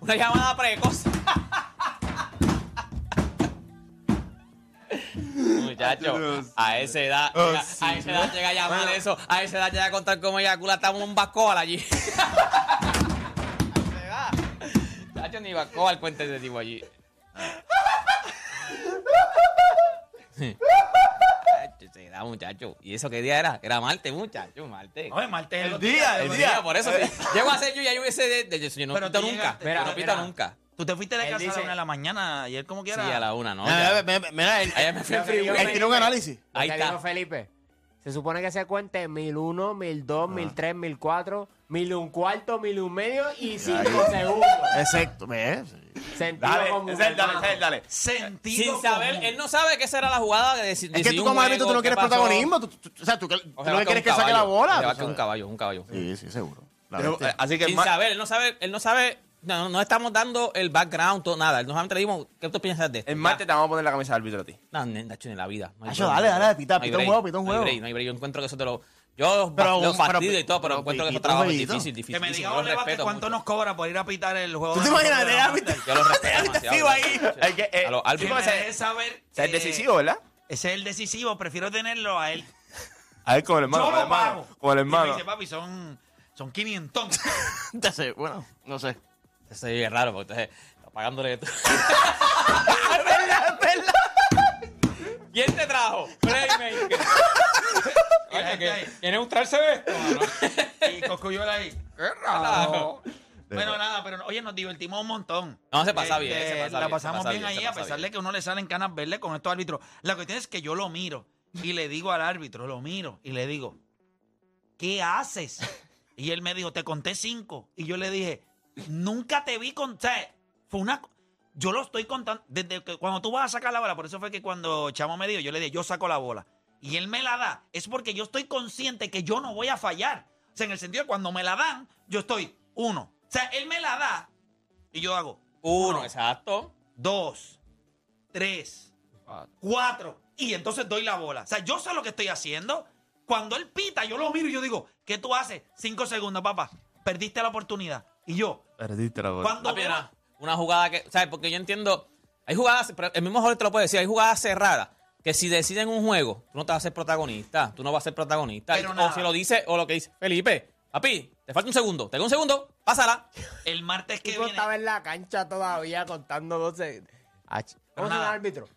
Speaker 4: una llamada precoz. Muchacho, a esa edad,
Speaker 6: Oh,
Speaker 4: llega-
Speaker 6: sí.
Speaker 4: a esa edad llega a llamar eso, a esa edad llega a contar cómo eyacula estamos un bascoal allí. Ni cuenta ese tipo allí. Chacho, esa edad, muchacho. ¿Y eso qué día era? Era martes, muchacho, martes.
Speaker 3: No, es martes.
Speaker 5: El día, el día.
Speaker 4: por eso sí. Llego a ser yo y ya yo hubiese de, de- yo no
Speaker 3: Pero
Speaker 4: pito nunca. Mira, no pito nunca.
Speaker 3: Tú te fuiste de
Speaker 7: Él
Speaker 3: casa a la una de la mañana, ayer como
Speaker 4: Sí,
Speaker 3: quiera.
Speaker 4: a la una, ¿no?
Speaker 6: Mira, mira, mira, él,
Speaker 4: me fui al
Speaker 6: tiene un análisis.
Speaker 4: Ahí está.
Speaker 7: Felipe. Se supone que se cuente 1001, 1002, 1003, 1004, 1001 cuarto, 1001 medio y 5 segundos.
Speaker 6: Exacto, ¿ves?
Speaker 7: Sentido
Speaker 5: Dale,
Speaker 7: común,
Speaker 5: es el dale,
Speaker 7: hermano.
Speaker 5: es el dale.
Speaker 3: Sentido
Speaker 4: Sin saber,
Speaker 3: común.
Speaker 4: él no sabe que esa era la jugada de decir.
Speaker 6: Es que tú como árbitro tú no quieres protagonismo. tú- tú- o sea, tú, que- tú lo que quieres es que saque la bola. Tú
Speaker 4: un caballo, un caballo.
Speaker 6: Sí, sí, seguro. La
Speaker 5: Pero,
Speaker 6: bestia.
Speaker 5: eh, así que
Speaker 4: Sin
Speaker 5: ma-
Speaker 4: saber, él no sabe, él no sabe. No, no, no estamos dando el background, todo, nada. Él le dimos, ¿qué tú piensas de esto?
Speaker 5: el martes te vamos a poner la camisa de árbitro a ti.
Speaker 4: No, Nacho, ni en la vida. No hay
Speaker 6: Nacho,
Speaker 4: break.
Speaker 6: dale, dale, pita,
Speaker 4: No hay
Speaker 6: pita un juego, pita un
Speaker 4: no hay
Speaker 6: juego.
Speaker 4: break, No hay break. Yo encuentro que eso te lo. Yo los,
Speaker 6: Pero
Speaker 4: los
Speaker 6: un- pero-
Speaker 4: fastidio y todo, pero
Speaker 6: pero
Speaker 4: encuentro que eso
Speaker 6: un
Speaker 4: trabajo es difícil, difícil.
Speaker 3: Que me diga
Speaker 4: respeto
Speaker 3: cuánto
Speaker 4: mucho.
Speaker 3: nos cobra por ir a pitar el juego.
Speaker 6: ¿Tú
Speaker 3: de
Speaker 6: te
Speaker 3: nosotros
Speaker 6: imaginas
Speaker 3: de la?
Speaker 4: Yo los respeto
Speaker 6: ahí.
Speaker 5: Hay que, eh,
Speaker 4: A los
Speaker 3: Que
Speaker 4: árbitros.
Speaker 3: me
Speaker 5: ese-
Speaker 3: deje saber.
Speaker 5: es el
Speaker 3: eh,
Speaker 5: decisivo, ¿verdad?
Speaker 3: Ese es el decisivo. Prefiero tenerlo a él.
Speaker 5: A ver, con el hermano,
Speaker 3: Yo
Speaker 5: con el
Speaker 3: lo
Speaker 5: hermano.
Speaker 3: pago.
Speaker 5: Con el
Speaker 3: Y me
Speaker 5: hermano.
Speaker 3: dice, papi, son, son 500.
Speaker 6: Ya sé, bueno, no sé.
Speaker 4: Eso es raro, porque entonces está pagándole tú.
Speaker 6: Es verdad, es verdad.
Speaker 4: ¿Quién te trajo? Playmaker. Oye, que ¿Quiere gustarse esto? mano?
Speaker 3: y Coscuyola ahí. ¡Qué
Speaker 4: raro!
Speaker 3: Bueno, nada, pero oye, nos divertimos un montón.
Speaker 4: No, se pasa
Speaker 3: Eh,
Speaker 4: bien,
Speaker 3: eh,
Speaker 4: se pasa
Speaker 3: la pasamos bien,
Speaker 4: bien,
Speaker 3: ahí, a pesar de que a uno le salen canas verdes con estos árbitros. La cuestión es que yo lo miro y le digo al árbitro, lo miro y le digo, ¿qué haces? Y él me dijo, te conté cinco. Y yo le dije, nunca te vi con. O sea, fue una. Yo lo estoy contando. Desde que cuando tú vas a sacar la bola, por eso fue que cuando Chamo me dijo, yo le dije, yo saco la bola. Y él me la da. Es porque yo estoy consciente que yo no voy a fallar. O sea, en el sentido de cuando me la dan, yo estoy uno. O sea, él me la da y yo hago
Speaker 4: Uno, exacto.
Speaker 3: dos, tres, cuatro. Y entonces doy la bola. O sea, yo sé lo que estoy haciendo. Cuando él pita, yo lo miro y yo digo, ¿qué tú haces? Cinco segundos, papá. Perdiste la oportunidad. Y yo,
Speaker 5: Perdiste la bola.
Speaker 3: cuando veo-
Speaker 4: una, una jugada que, ¿sabes? Porque yo entiendo, hay jugadas, pero el mismo jugador te lo puede decir, hay jugadas cerradas que si deciden un juego, tú no te vas a ser protagonista, tú no vas a ser protagonista.
Speaker 3: Pero
Speaker 4: o
Speaker 3: nada.
Speaker 4: si lo dice, o lo que dice Felipe, papi, te falta un segundo, tengo un segundo, pásala.
Speaker 3: el martes que
Speaker 7: tipo
Speaker 3: viene,
Speaker 7: estaba en la cancha todavía contando 12. Ach, ¿Cómo
Speaker 3: nada.
Speaker 7: el árbitro?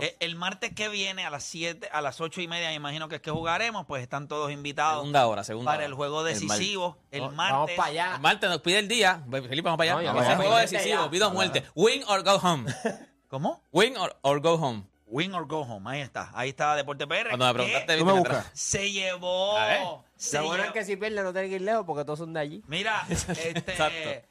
Speaker 3: Eh, el martes que viene a las 7, a las ocho y media, me imagino que es que jugaremos, pues están todos invitados
Speaker 4: Segunda hora, segunda
Speaker 3: para
Speaker 4: hora.
Speaker 3: el juego decisivo. El,
Speaker 7: Vamos
Speaker 3: martes.
Speaker 7: para allá.
Speaker 4: El martes nos pide el día, Felipe, vamos para allá.
Speaker 7: No,
Speaker 4: Vamos
Speaker 7: vamos
Speaker 4: a juego decisivo,
Speaker 7: Ya.
Speaker 4: vida o muerte. Win or go home.
Speaker 3: ¿Cómo?
Speaker 4: Win or, or go home.
Speaker 3: Win or go home. Ahí está. Ahí está Deporte PR.
Speaker 4: Cuando me preguntaste,
Speaker 6: Tú me
Speaker 4: atrás.
Speaker 6: buscas.
Speaker 3: Se llevó. Se
Speaker 7: Lo bueno
Speaker 3: llevó-
Speaker 7: es que si pierde no tiene que ir lejos porque todos son de allí.
Speaker 3: Mira,
Speaker 4: Exacto.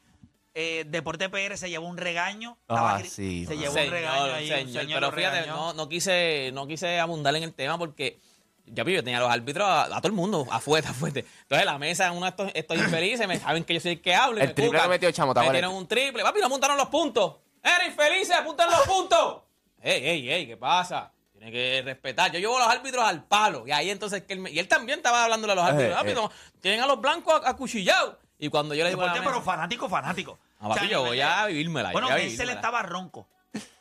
Speaker 3: Eh, Deporte PR se llevó un regaño.
Speaker 5: Ah,
Speaker 3: Estaba gri-
Speaker 5: sí,
Speaker 3: Se llevó un regaño ahí. un
Speaker 4: señor,
Speaker 3: señor
Speaker 4: pero fíjate, no, no quise, no quise abundar en el tema porque ya yo tenía a los árbitros a, a todo el mundo, afuera, afuera. Entonces la mesa, uno de estos, estos infelices, me saben que yo soy el que hablo. y
Speaker 5: El
Speaker 4: me
Speaker 5: triple
Speaker 4: cucan.
Speaker 5: que metió Chamo, ¿te
Speaker 4: Me dieron un triple. Papi, no apuntaron los puntos. ¡Eres infelices! ¡Apuntan los puntos! ¡Ey, ey, ey! ¿Qué pasa? Tiene que respetar. Yo llevo a los árbitros al palo. Y ahí entonces que él me- Y él también estaba hablándole a los árbitros.
Speaker 5: Eh,
Speaker 4: Papi,
Speaker 5: eh.
Speaker 4: tienen a los blancos acuchillados. Y cuando yo le digo
Speaker 3: Deporte, pero fanático, fanático.
Speaker 4: Ah, papi, yo voy a vivírmela,
Speaker 3: Bueno,
Speaker 4: yo voy a
Speaker 3: ese
Speaker 4: vivírmela.
Speaker 3: estaba ronco.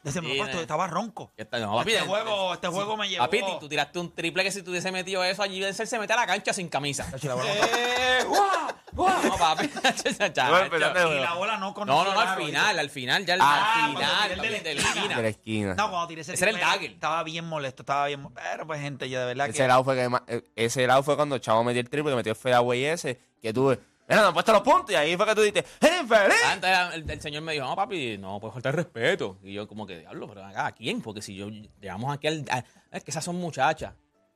Speaker 3: Ese
Speaker 4: Sí, ne-
Speaker 3: estaba ronco.
Speaker 4: no, papi,
Speaker 3: Este
Speaker 4: de-
Speaker 3: juego, este juego me llevó.
Speaker 4: Papi, tú tiraste un triple que si tú hubiese metido eso allí, Denzel se mete a la cancha sin camisa.
Speaker 3: la bola
Speaker 4: Eh, guau, guau. No, papi. Chacho.
Speaker 3: Y la bola no con
Speaker 4: No, no, no, al final, al final, ya al,
Speaker 3: Ah,
Speaker 4: al
Speaker 3: cuando
Speaker 4: final,
Speaker 3: tiré el de la
Speaker 4: papi, de la
Speaker 3: esquina.
Speaker 4: esquina.
Speaker 5: De la esquina.
Speaker 3: No, cuando tiré ese
Speaker 4: Ese era el
Speaker 3: triple,
Speaker 4: dagger.
Speaker 3: Estaba bien molesto, estaba bien molesto. Pero pues, gente, yo de verdad
Speaker 5: Ese
Speaker 3: que.
Speaker 5: lado fue que ma- eh, ese lado fue cuando Chavo metió el triple, que metió el fadeaway ese, que tuve. Mira, no han puesto los puntos. Y ahí fue que tú dijiste, ¡Eres infeliz!
Speaker 4: Entonces el, el señor me dijo, no, papi, no, puede faltar respeto. Y yo como que, diablo, pero acá, ¿a quién? Porque si yo llevamos aquí al... a- es que esas son muchachas.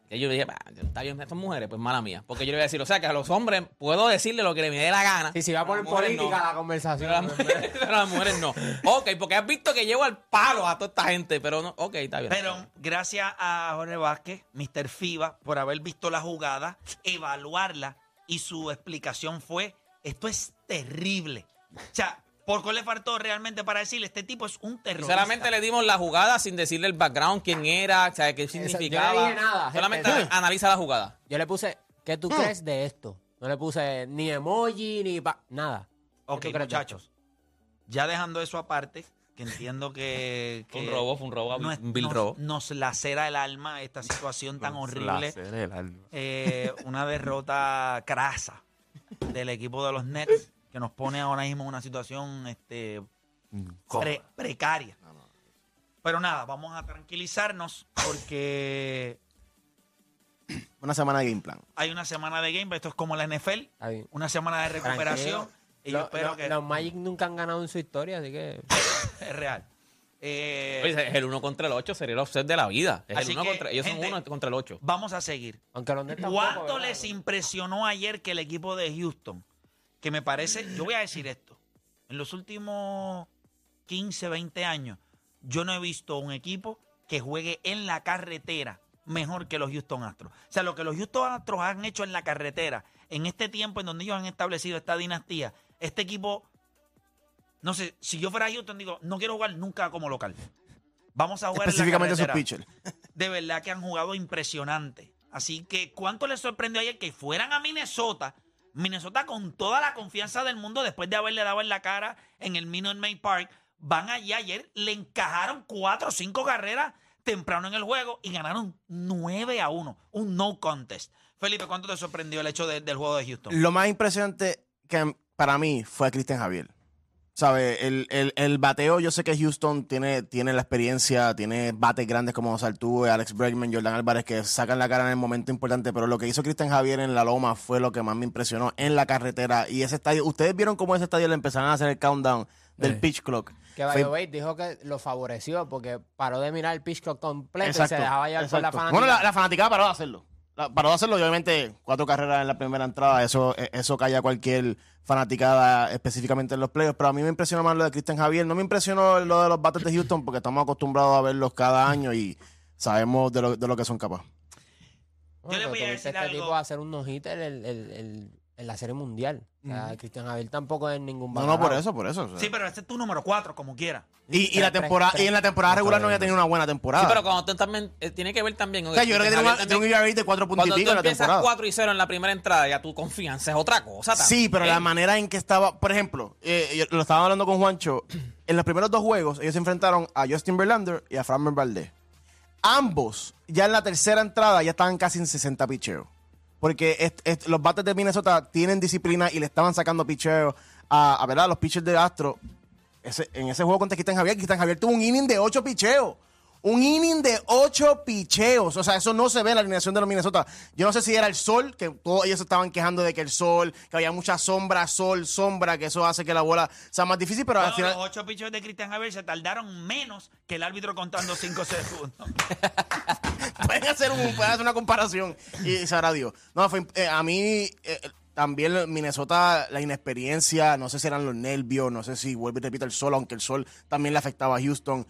Speaker 4: Y yo le dije, "Ah, está bien, son mujeres, pues mala mía. Porque yo le voy a decir, o sea, que a los hombres puedo decirle lo que le me dé la gana.
Speaker 7: Si se va a poner
Speaker 4: Las mujeres
Speaker 7: política
Speaker 4: no.
Speaker 7: la conversación.
Speaker 4: Pero las, mujeres, pero las mujeres no. Ok, porque has visto que llevo al palo a toda esta gente, pero no. Ok, está bien.
Speaker 3: Pero gracias a Jorge Vázquez, Mr. FIBA, por haber visto la jugada, evaluarla y su explicación fue, esto es terrible. O sea, ¿por qué le faltó realmente para decirle, este tipo es un terrorista?
Speaker 4: Sinceramente le dimos la jugada sin decirle el background, quién era, o sea, qué significaba.
Speaker 7: yo no dije nada,
Speaker 4: Solamente
Speaker 7: gente.
Speaker 4: analiza la jugada.
Speaker 7: Yo le puse, ¿qué tú crees de esto? No le puse ni emoji, ni pa- nada. ¿Qué
Speaker 3: Ok, muchachos, ya dejando eso aparte, que entiendo que...
Speaker 4: Fue un
Speaker 3: que
Speaker 4: robo, fue un robo,
Speaker 3: no es-
Speaker 4: un vil
Speaker 3: nos,
Speaker 4: robo.
Speaker 3: nos lacera el alma esta situación tan horrible.
Speaker 5: Placer del alma.
Speaker 3: eh, una derrota crasa del equipo de los Nets que nos pone ahora mismo en una situación este, pre- precaria. Pero nada, vamos a tranquilizarnos porque
Speaker 6: Una semana de game plan.
Speaker 3: hay una semana de game, esto es como la NFL, una semana de recuperación
Speaker 7: Tranquilo.
Speaker 3: Y yo
Speaker 7: Lo-
Speaker 3: espero
Speaker 7: lo-
Speaker 3: que
Speaker 7: Los Magic nunca han ganado en su historia, así que...
Speaker 3: es real. Eh,
Speaker 4: Oye, el uno contra el 8 sería el offset de la vida. Es
Speaker 3: Así
Speaker 4: el uno
Speaker 3: que,
Speaker 4: contra, ellos
Speaker 3: gente,
Speaker 4: son uno contra el 8.
Speaker 3: vamos a seguir.
Speaker 7: Aunque los tampoco,
Speaker 3: ¿Cuánto
Speaker 7: ¿verdad?
Speaker 3: les impresionó ayer que el equipo de Houston, que me parece, yo voy a decir esto, en los últimos 15, 20 años, yo no he visto un equipo que juegue en la carretera mejor que los Houston Astros. O sea, lo que los Houston Astros han hecho en la carretera, en este tiempo en donde ellos han establecido esta dinastía, este equipo, no sé, si yo fuera Houston, digo, no quiero jugar nunca como local. Vamos a jugar
Speaker 6: Específicamente
Speaker 3: en
Speaker 6: sus
Speaker 3: la carretera
Speaker 6: pitchers.
Speaker 3: de verdad que han jugado impresionante. Así que, ¿cuánto les sorprendió ayer que fueran a Minnesota? Minnesota con toda la confianza del mundo después de haberle dado en la cara en el Minute Maid Park. Van allí ayer, le encajaron cuatro o cinco carreras temprano en el juego y ganaron 9 a 1. Un no contest. Felipe, ¿cuánto te sorprendió el hecho de- del juego de Houston?
Speaker 6: Lo más impresionante que para mí fue a Cristian Javier. ¿Sabe? El, el, el bateo, yo sé que Houston tiene, tiene la experiencia, tiene bates grandes como Altuve, Alex Bregman, Jordan Álvarez, que sacan la cara en el momento importante, pero lo que hizo Cristian Javier en la loma fue lo que más me impresionó en la carretera. Y ese estadio, ustedes vieron cómo ese estadio le empezaron a hacer el countdown del pitch clock.
Speaker 7: Que way, dijo que lo favoreció porque paró de mirar el pitch clock completo y
Speaker 6: Exacto,
Speaker 7: se dejaba llevar por la
Speaker 6: exacto.
Speaker 7: fanática.
Speaker 6: Bueno, la, la fanaticada paró de hacerlo. Para no hacerlo, obviamente, cuatro carreras en la primera entrada, eso, eh, eso calla cualquier fanaticada específicamente en los playoffs. Pero a mí me impresionó más lo de Cristian Javier. No me impresionó lo de los bates de Houston porque estamos acostumbrados a verlos cada año y sabemos de lo, de lo que son capaces.
Speaker 3: Yo le voy a decir
Speaker 7: este
Speaker 3: algo.
Speaker 7: tipo a hacer un no-hitter el- el- el- en la Serie Mundial. O sea, Cristian Javier tampoco es ningún
Speaker 6: No, no, por eso, por eso. o sea.
Speaker 3: Sí, pero ese es tu número 4, como quiera.
Speaker 6: y, y la
Speaker 7: Tres,
Speaker 6: temporada,
Speaker 7: tres,
Speaker 6: y en la temporada regular no había tenido una buena
Speaker 4: Sí,
Speaker 6: temporada.
Speaker 4: pero cuando tú también eh, tiene que ver también.
Speaker 6: o sea, yo creo que tiene, tiene un ERA de 4 puntos y
Speaker 4: Cuando
Speaker 6: pico
Speaker 4: tú
Speaker 6: en la
Speaker 4: empiezas
Speaker 6: temporada.
Speaker 4: 4 y 0 en la primera entrada, ya tu confianza es otra cosa.
Speaker 6: Sí, pero la
Speaker 4: también.
Speaker 6: manera en que estaba, por ejemplo, eh, yo lo estaba hablando con Juancho, en los primeros dos juegos ellos se enfrentaron a Justin Verlander y a Framber Valdez. Ambos, ya en la tercera entrada, ya estaban casi en 60 picheos. Porque los bates de Minnesota tienen disciplina y le estaban sacando picheos a, ¿verdad? los pitchers de Astro. En ese juego contra Cristian Javier, Cristian Javier tuvo un inning de 8 picheos. Un inning de 8 picheos. O sea, eso no se ve en la alineación de los Minnesota. Yo no sé si era el sol, que todos ellos estaban quejando de que el sol, que había mucha sombra, sol, sombra, que eso hace que la bola sea más difícil, pero al final.
Speaker 3: los ocho pichos de Cristian Javier se tardaron menos que el árbitro contando 5 segundos.
Speaker 6: pueden hacer, un, pueden hacer una comparación y sabrá Dios. No, fue, eh, a mí eh, también Minnesota, la inexperiencia, no sé si eran los nervios, no sé si vuelve y repite el sol, aunque el sol también le afectaba a Houston.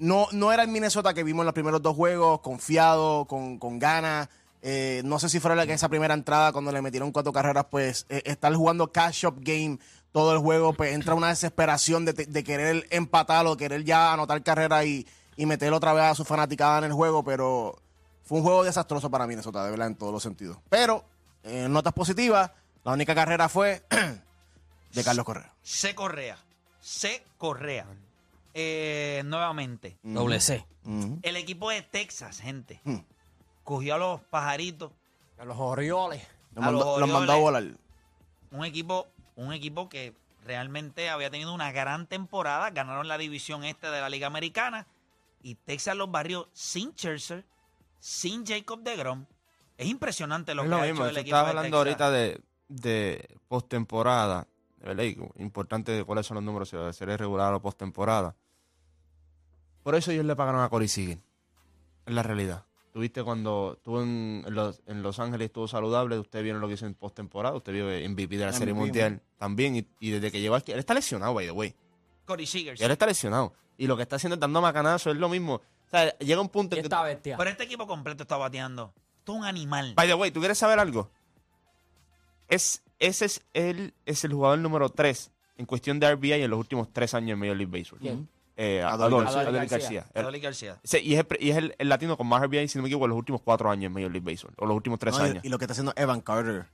Speaker 6: No, no era el Minnesota que vimos en los primeros dos juegos, confiado, con, con ganas. Eh, no sé si fuera la que esa primera entrada, cuando le metieron cuatro carreras, pues eh, estar jugando cash up game todo el juego, pues entra una desesperación de, de querer empatar o querer ya anotar carrera y, y meter otra vez a su fanaticada en el juego, pero fue un juego desastroso para Minnesota, de verdad, en todos los sentidos. Pero, en notas positivas, la única carrera fue de Carlos Correa.
Speaker 3: C. Correa. C. Correa. Eh, nuevamente.
Speaker 4: Doble C.
Speaker 6: Ujú.
Speaker 3: El equipo de Texas, gente, cogió a los pajaritos.
Speaker 7: A los Orioles.
Speaker 6: Los
Speaker 3: A los
Speaker 6: mandó a volar.
Speaker 3: Un equipo, un equipo que realmente había tenido una gran temporada. Ganaron la división este de la Liga Americana. Y Texas los barrió sin Scherzer, sin Jacob DeGrom. Es impresionante lo
Speaker 5: es
Speaker 3: que
Speaker 5: lo
Speaker 3: ha
Speaker 5: mismo.
Speaker 3: hecho el
Speaker 5: tú
Speaker 3: equipo
Speaker 5: estabas
Speaker 3: de
Speaker 5: hablando
Speaker 3: Texas.
Speaker 5: ahorita de, de postemporada. ¿Verdad? Y importante de cuáles son los números, si va a ser regular o postemporada. Por eso ellos le pagaron a Corey Seager. Es la realidad. Tuviste cuando estuvo en, en los, en Los Ángeles, estuvo saludable. Usted vio lo que hizo en postemporada. Usted vio MVP de la Serie Mundial también. Y, y desde que llegó aquí, él está lesionado, by the way.
Speaker 3: Corey Seager.
Speaker 5: Él está lesionado. Y lo que está haciendo es dando macanazo, es lo mismo. O sea, llega un punto en que.
Speaker 7: bestia.
Speaker 3: Pero este equipo completo está bateando. Esto es un animal.
Speaker 5: By the way, ¿tú quieres saber algo? Es, ese es él es el jugador número 3 en cuestión de RBI en los últimos tres años en Major League Baseball.
Speaker 7: ¿Quién?
Speaker 5: Eh,
Speaker 6: Adolis
Speaker 5: Adolis,
Speaker 7: García.
Speaker 5: Adolis García.
Speaker 3: Adolis
Speaker 5: y es, el, y es el, el latino con más RBI, si no me equivoco, en los últimos cuatro años en Major League Baseball. O los últimos tres
Speaker 6: No, y-
Speaker 5: años.
Speaker 6: y, lo que está haciendo Evan Carter,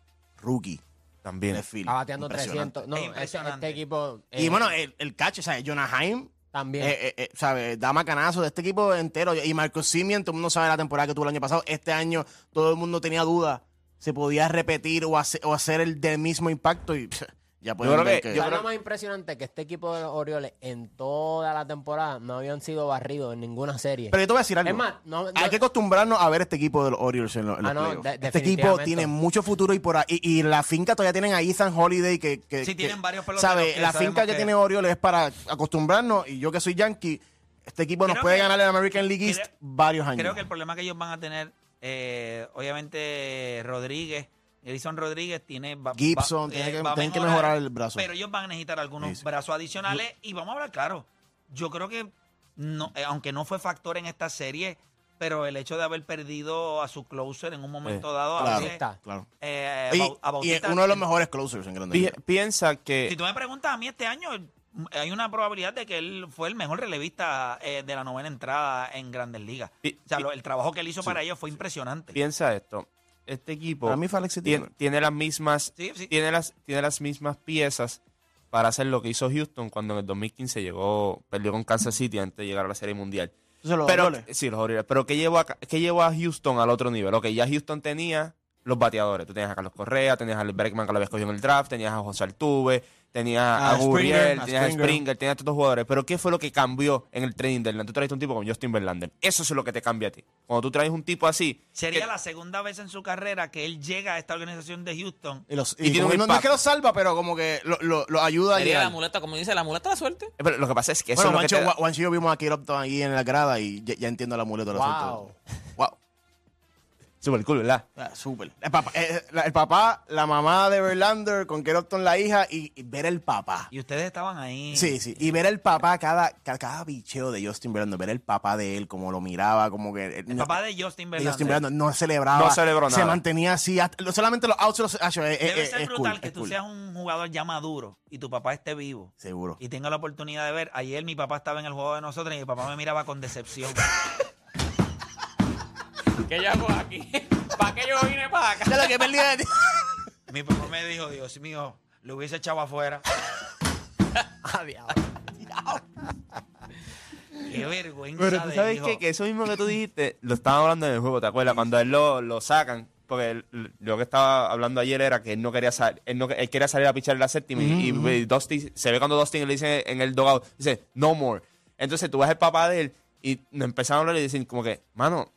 Speaker 6: rookie,
Speaker 5: también.
Speaker 7: Está bateando
Speaker 6: Impresionante.
Speaker 7: 300. No,
Speaker 3: Es
Speaker 7: este, este equipo.
Speaker 6: Y
Speaker 7: eh,
Speaker 6: bueno, el, el catch, o sea, Jonah Heim,
Speaker 7: también.
Speaker 6: eh, eh, eh, ¿sabe? Da macanazo de este equipo entero. Y Marcos Simeon, todo el mundo sabe la temporada que tuvo el año pasado. Este año todo el mundo tenía dudas si podía repetir o hacer, o hacer el del mismo impacto. Y pff, ya pueden
Speaker 5: creo
Speaker 6: ver
Speaker 5: que-
Speaker 6: que...
Speaker 5: yo
Speaker 7: ¿Sabes
Speaker 5: creo-
Speaker 7: lo más impresionante? Que este equipo de los Orioles en toda la temporada no habían sido barridos en ninguna serie.
Speaker 6: Pero yo te voy a decir algo.
Speaker 7: es más, no,
Speaker 6: Hay que acostumbrarnos a ver este equipo de los Orioles en, los- en los
Speaker 7: Ah, no, de-
Speaker 6: este equipo tiene mucho futuro y por ahí. Y, y la finca todavía tienen a Ethan Holiday que. que
Speaker 3: Sí,
Speaker 6: que-
Speaker 3: tienen varios
Speaker 6: ¿sabe?
Speaker 3: que
Speaker 6: La finca que,
Speaker 3: que-
Speaker 6: tiene Orioles es para acostumbrarnos. Y yo que soy Yankee, este equipo nos puede
Speaker 3: que-
Speaker 6: ganar el American League East
Speaker 3: creo-
Speaker 6: varios años.
Speaker 3: Creo que el problema que ellos van a tener, eh, obviamente, Rodríguez, Edison Rodríguez tiene. va-
Speaker 6: Gibson,
Speaker 3: va-
Speaker 6: tiene que-
Speaker 3: va a
Speaker 6: tienen que mejorar el brazo.
Speaker 3: Pero ellos van a necesitar algunos
Speaker 6: Sí, sí.
Speaker 3: brazos adicionales. Y vamos a hablar claro. Yo creo que, no, eh, aunque no fue factor en esta serie, pero el hecho de haber perdido a su closer en un momento dado. a
Speaker 6: Claro,
Speaker 3: veces,
Speaker 7: Bautista.
Speaker 6: claro.
Speaker 3: eh,
Speaker 6: Y, uno de los mejores closers en
Speaker 5: Pi-
Speaker 6: Ligas.
Speaker 5: piensa que.
Speaker 3: Si tú me preguntas a mí este año, hay una probabilidad de que él fue el mejor relevista eh, de la novena entrada en Grandes Ligas.
Speaker 5: Pi-
Speaker 3: O sea, lo- el trabajo que él hizo para ellos fue impresionante.
Speaker 5: Piensa esto. Este equipo
Speaker 6: mí
Speaker 5: tiene, las mismas
Speaker 3: Sí, sí.
Speaker 5: tiene las tiene las mismas piezas para hacer lo que hizo Houston cuando en el 2015 llegó perdió con Kansas City antes de llegar a la Serie Mundial.
Speaker 6: Entonces, los
Speaker 5: pero sí, los Orioles. Pero ¿qué llevó, a, qué llevó a Houston al otro nivel? Ok, ya Houston tenía los bateadores. Tú tenías a Carlos Correa, tenías a Bergman que lo habías cogido en el draft, tenías a José Altuve, tenías a,
Speaker 6: A
Speaker 5: Gurriel,
Speaker 6: Springer, a
Speaker 5: tenías a
Speaker 6: Springer.
Speaker 5: Springer, tenías a estos dos jugadores. Pero ¿qué fue lo que cambió en el training deadline? Tú traes un tipo como Justin Verlander. Eso es lo que te cambia a ti. Cuando tú traes un tipo así,
Speaker 3: Sería
Speaker 5: que-
Speaker 3: la segunda vez en su carrera que él llega a esta organización de Houston.
Speaker 6: Y, los,
Speaker 5: y
Speaker 6: y
Speaker 5: tiene un
Speaker 6: no, no es que los salva, pero como que lo, lo, lo ayuda a
Speaker 4: Sería la
Speaker 6: llegar.
Speaker 4: muleta, como dice la muleta de la suerte.
Speaker 5: eh, pero lo que pasa es que eso
Speaker 6: Bueno,
Speaker 5: es lo que
Speaker 6: Juancho,
Speaker 5: te da-
Speaker 6: Juan- Juancho y yo vimos a Kirk Upton ahí en la grada y ya, ya entiendo la muleta de la
Speaker 7: Wow.
Speaker 6: suerte. Wow.
Speaker 5: Super cool, ¿verdad?
Speaker 6: Ah, súper. El papá, eh, la, el papá, la mamá de Verlander, con Kerry Upton la hija, y, y ver el papá.
Speaker 3: Y ustedes estaban ahí.
Speaker 6: Sí, sí. Y ver el papá, cada, cada, cada bicheo de Justin Verlander, ver el papá de él, como lo miraba, como que...
Speaker 3: El papá de Justin
Speaker 6: de
Speaker 3: Verlander.
Speaker 6: Justin Verlander no celebraba.
Speaker 5: No celebró
Speaker 6: Se
Speaker 5: nada.
Speaker 6: mantenía así. hasta- solamente los outs, los, ah, eh, eh,
Speaker 3: Debe
Speaker 6: eh,
Speaker 3: ser
Speaker 6: es
Speaker 3: brutal
Speaker 6: cool,
Speaker 3: que tú
Speaker 6: cool.
Speaker 3: seas un jugador ya maduro y tu papá esté vivo.
Speaker 6: Seguro.
Speaker 3: Y tenga la oportunidad de ver. Ayer mi papá estaba en el juego de nosotros y mi papá me miraba con decepción.
Speaker 4: ¿Qué yo hago aquí? ¿Para qué yo vine para acá?
Speaker 6: Ya lo que perdí de ti.
Speaker 3: mi papá me dijo, Dios mío, lo hubiese echado afuera. Qué vergüenza
Speaker 5: Pero tú
Speaker 3: de
Speaker 5: sabes
Speaker 3: hijo.
Speaker 5: qué? que eso mismo que tú dijiste, lo estaban hablando en el juego, ¿te acuerdas? Cuando a él lo, lo sacan, porque él- lo que estaba hablando ayer era que él no quería salir, él, no, él quería salir a pichar en la séptima y, y Dusty, se ve cuando Dustin le dice en el dogout, dice, no more. Entonces tú ves el papá de él y empezaron a hablar y decir como que, mano,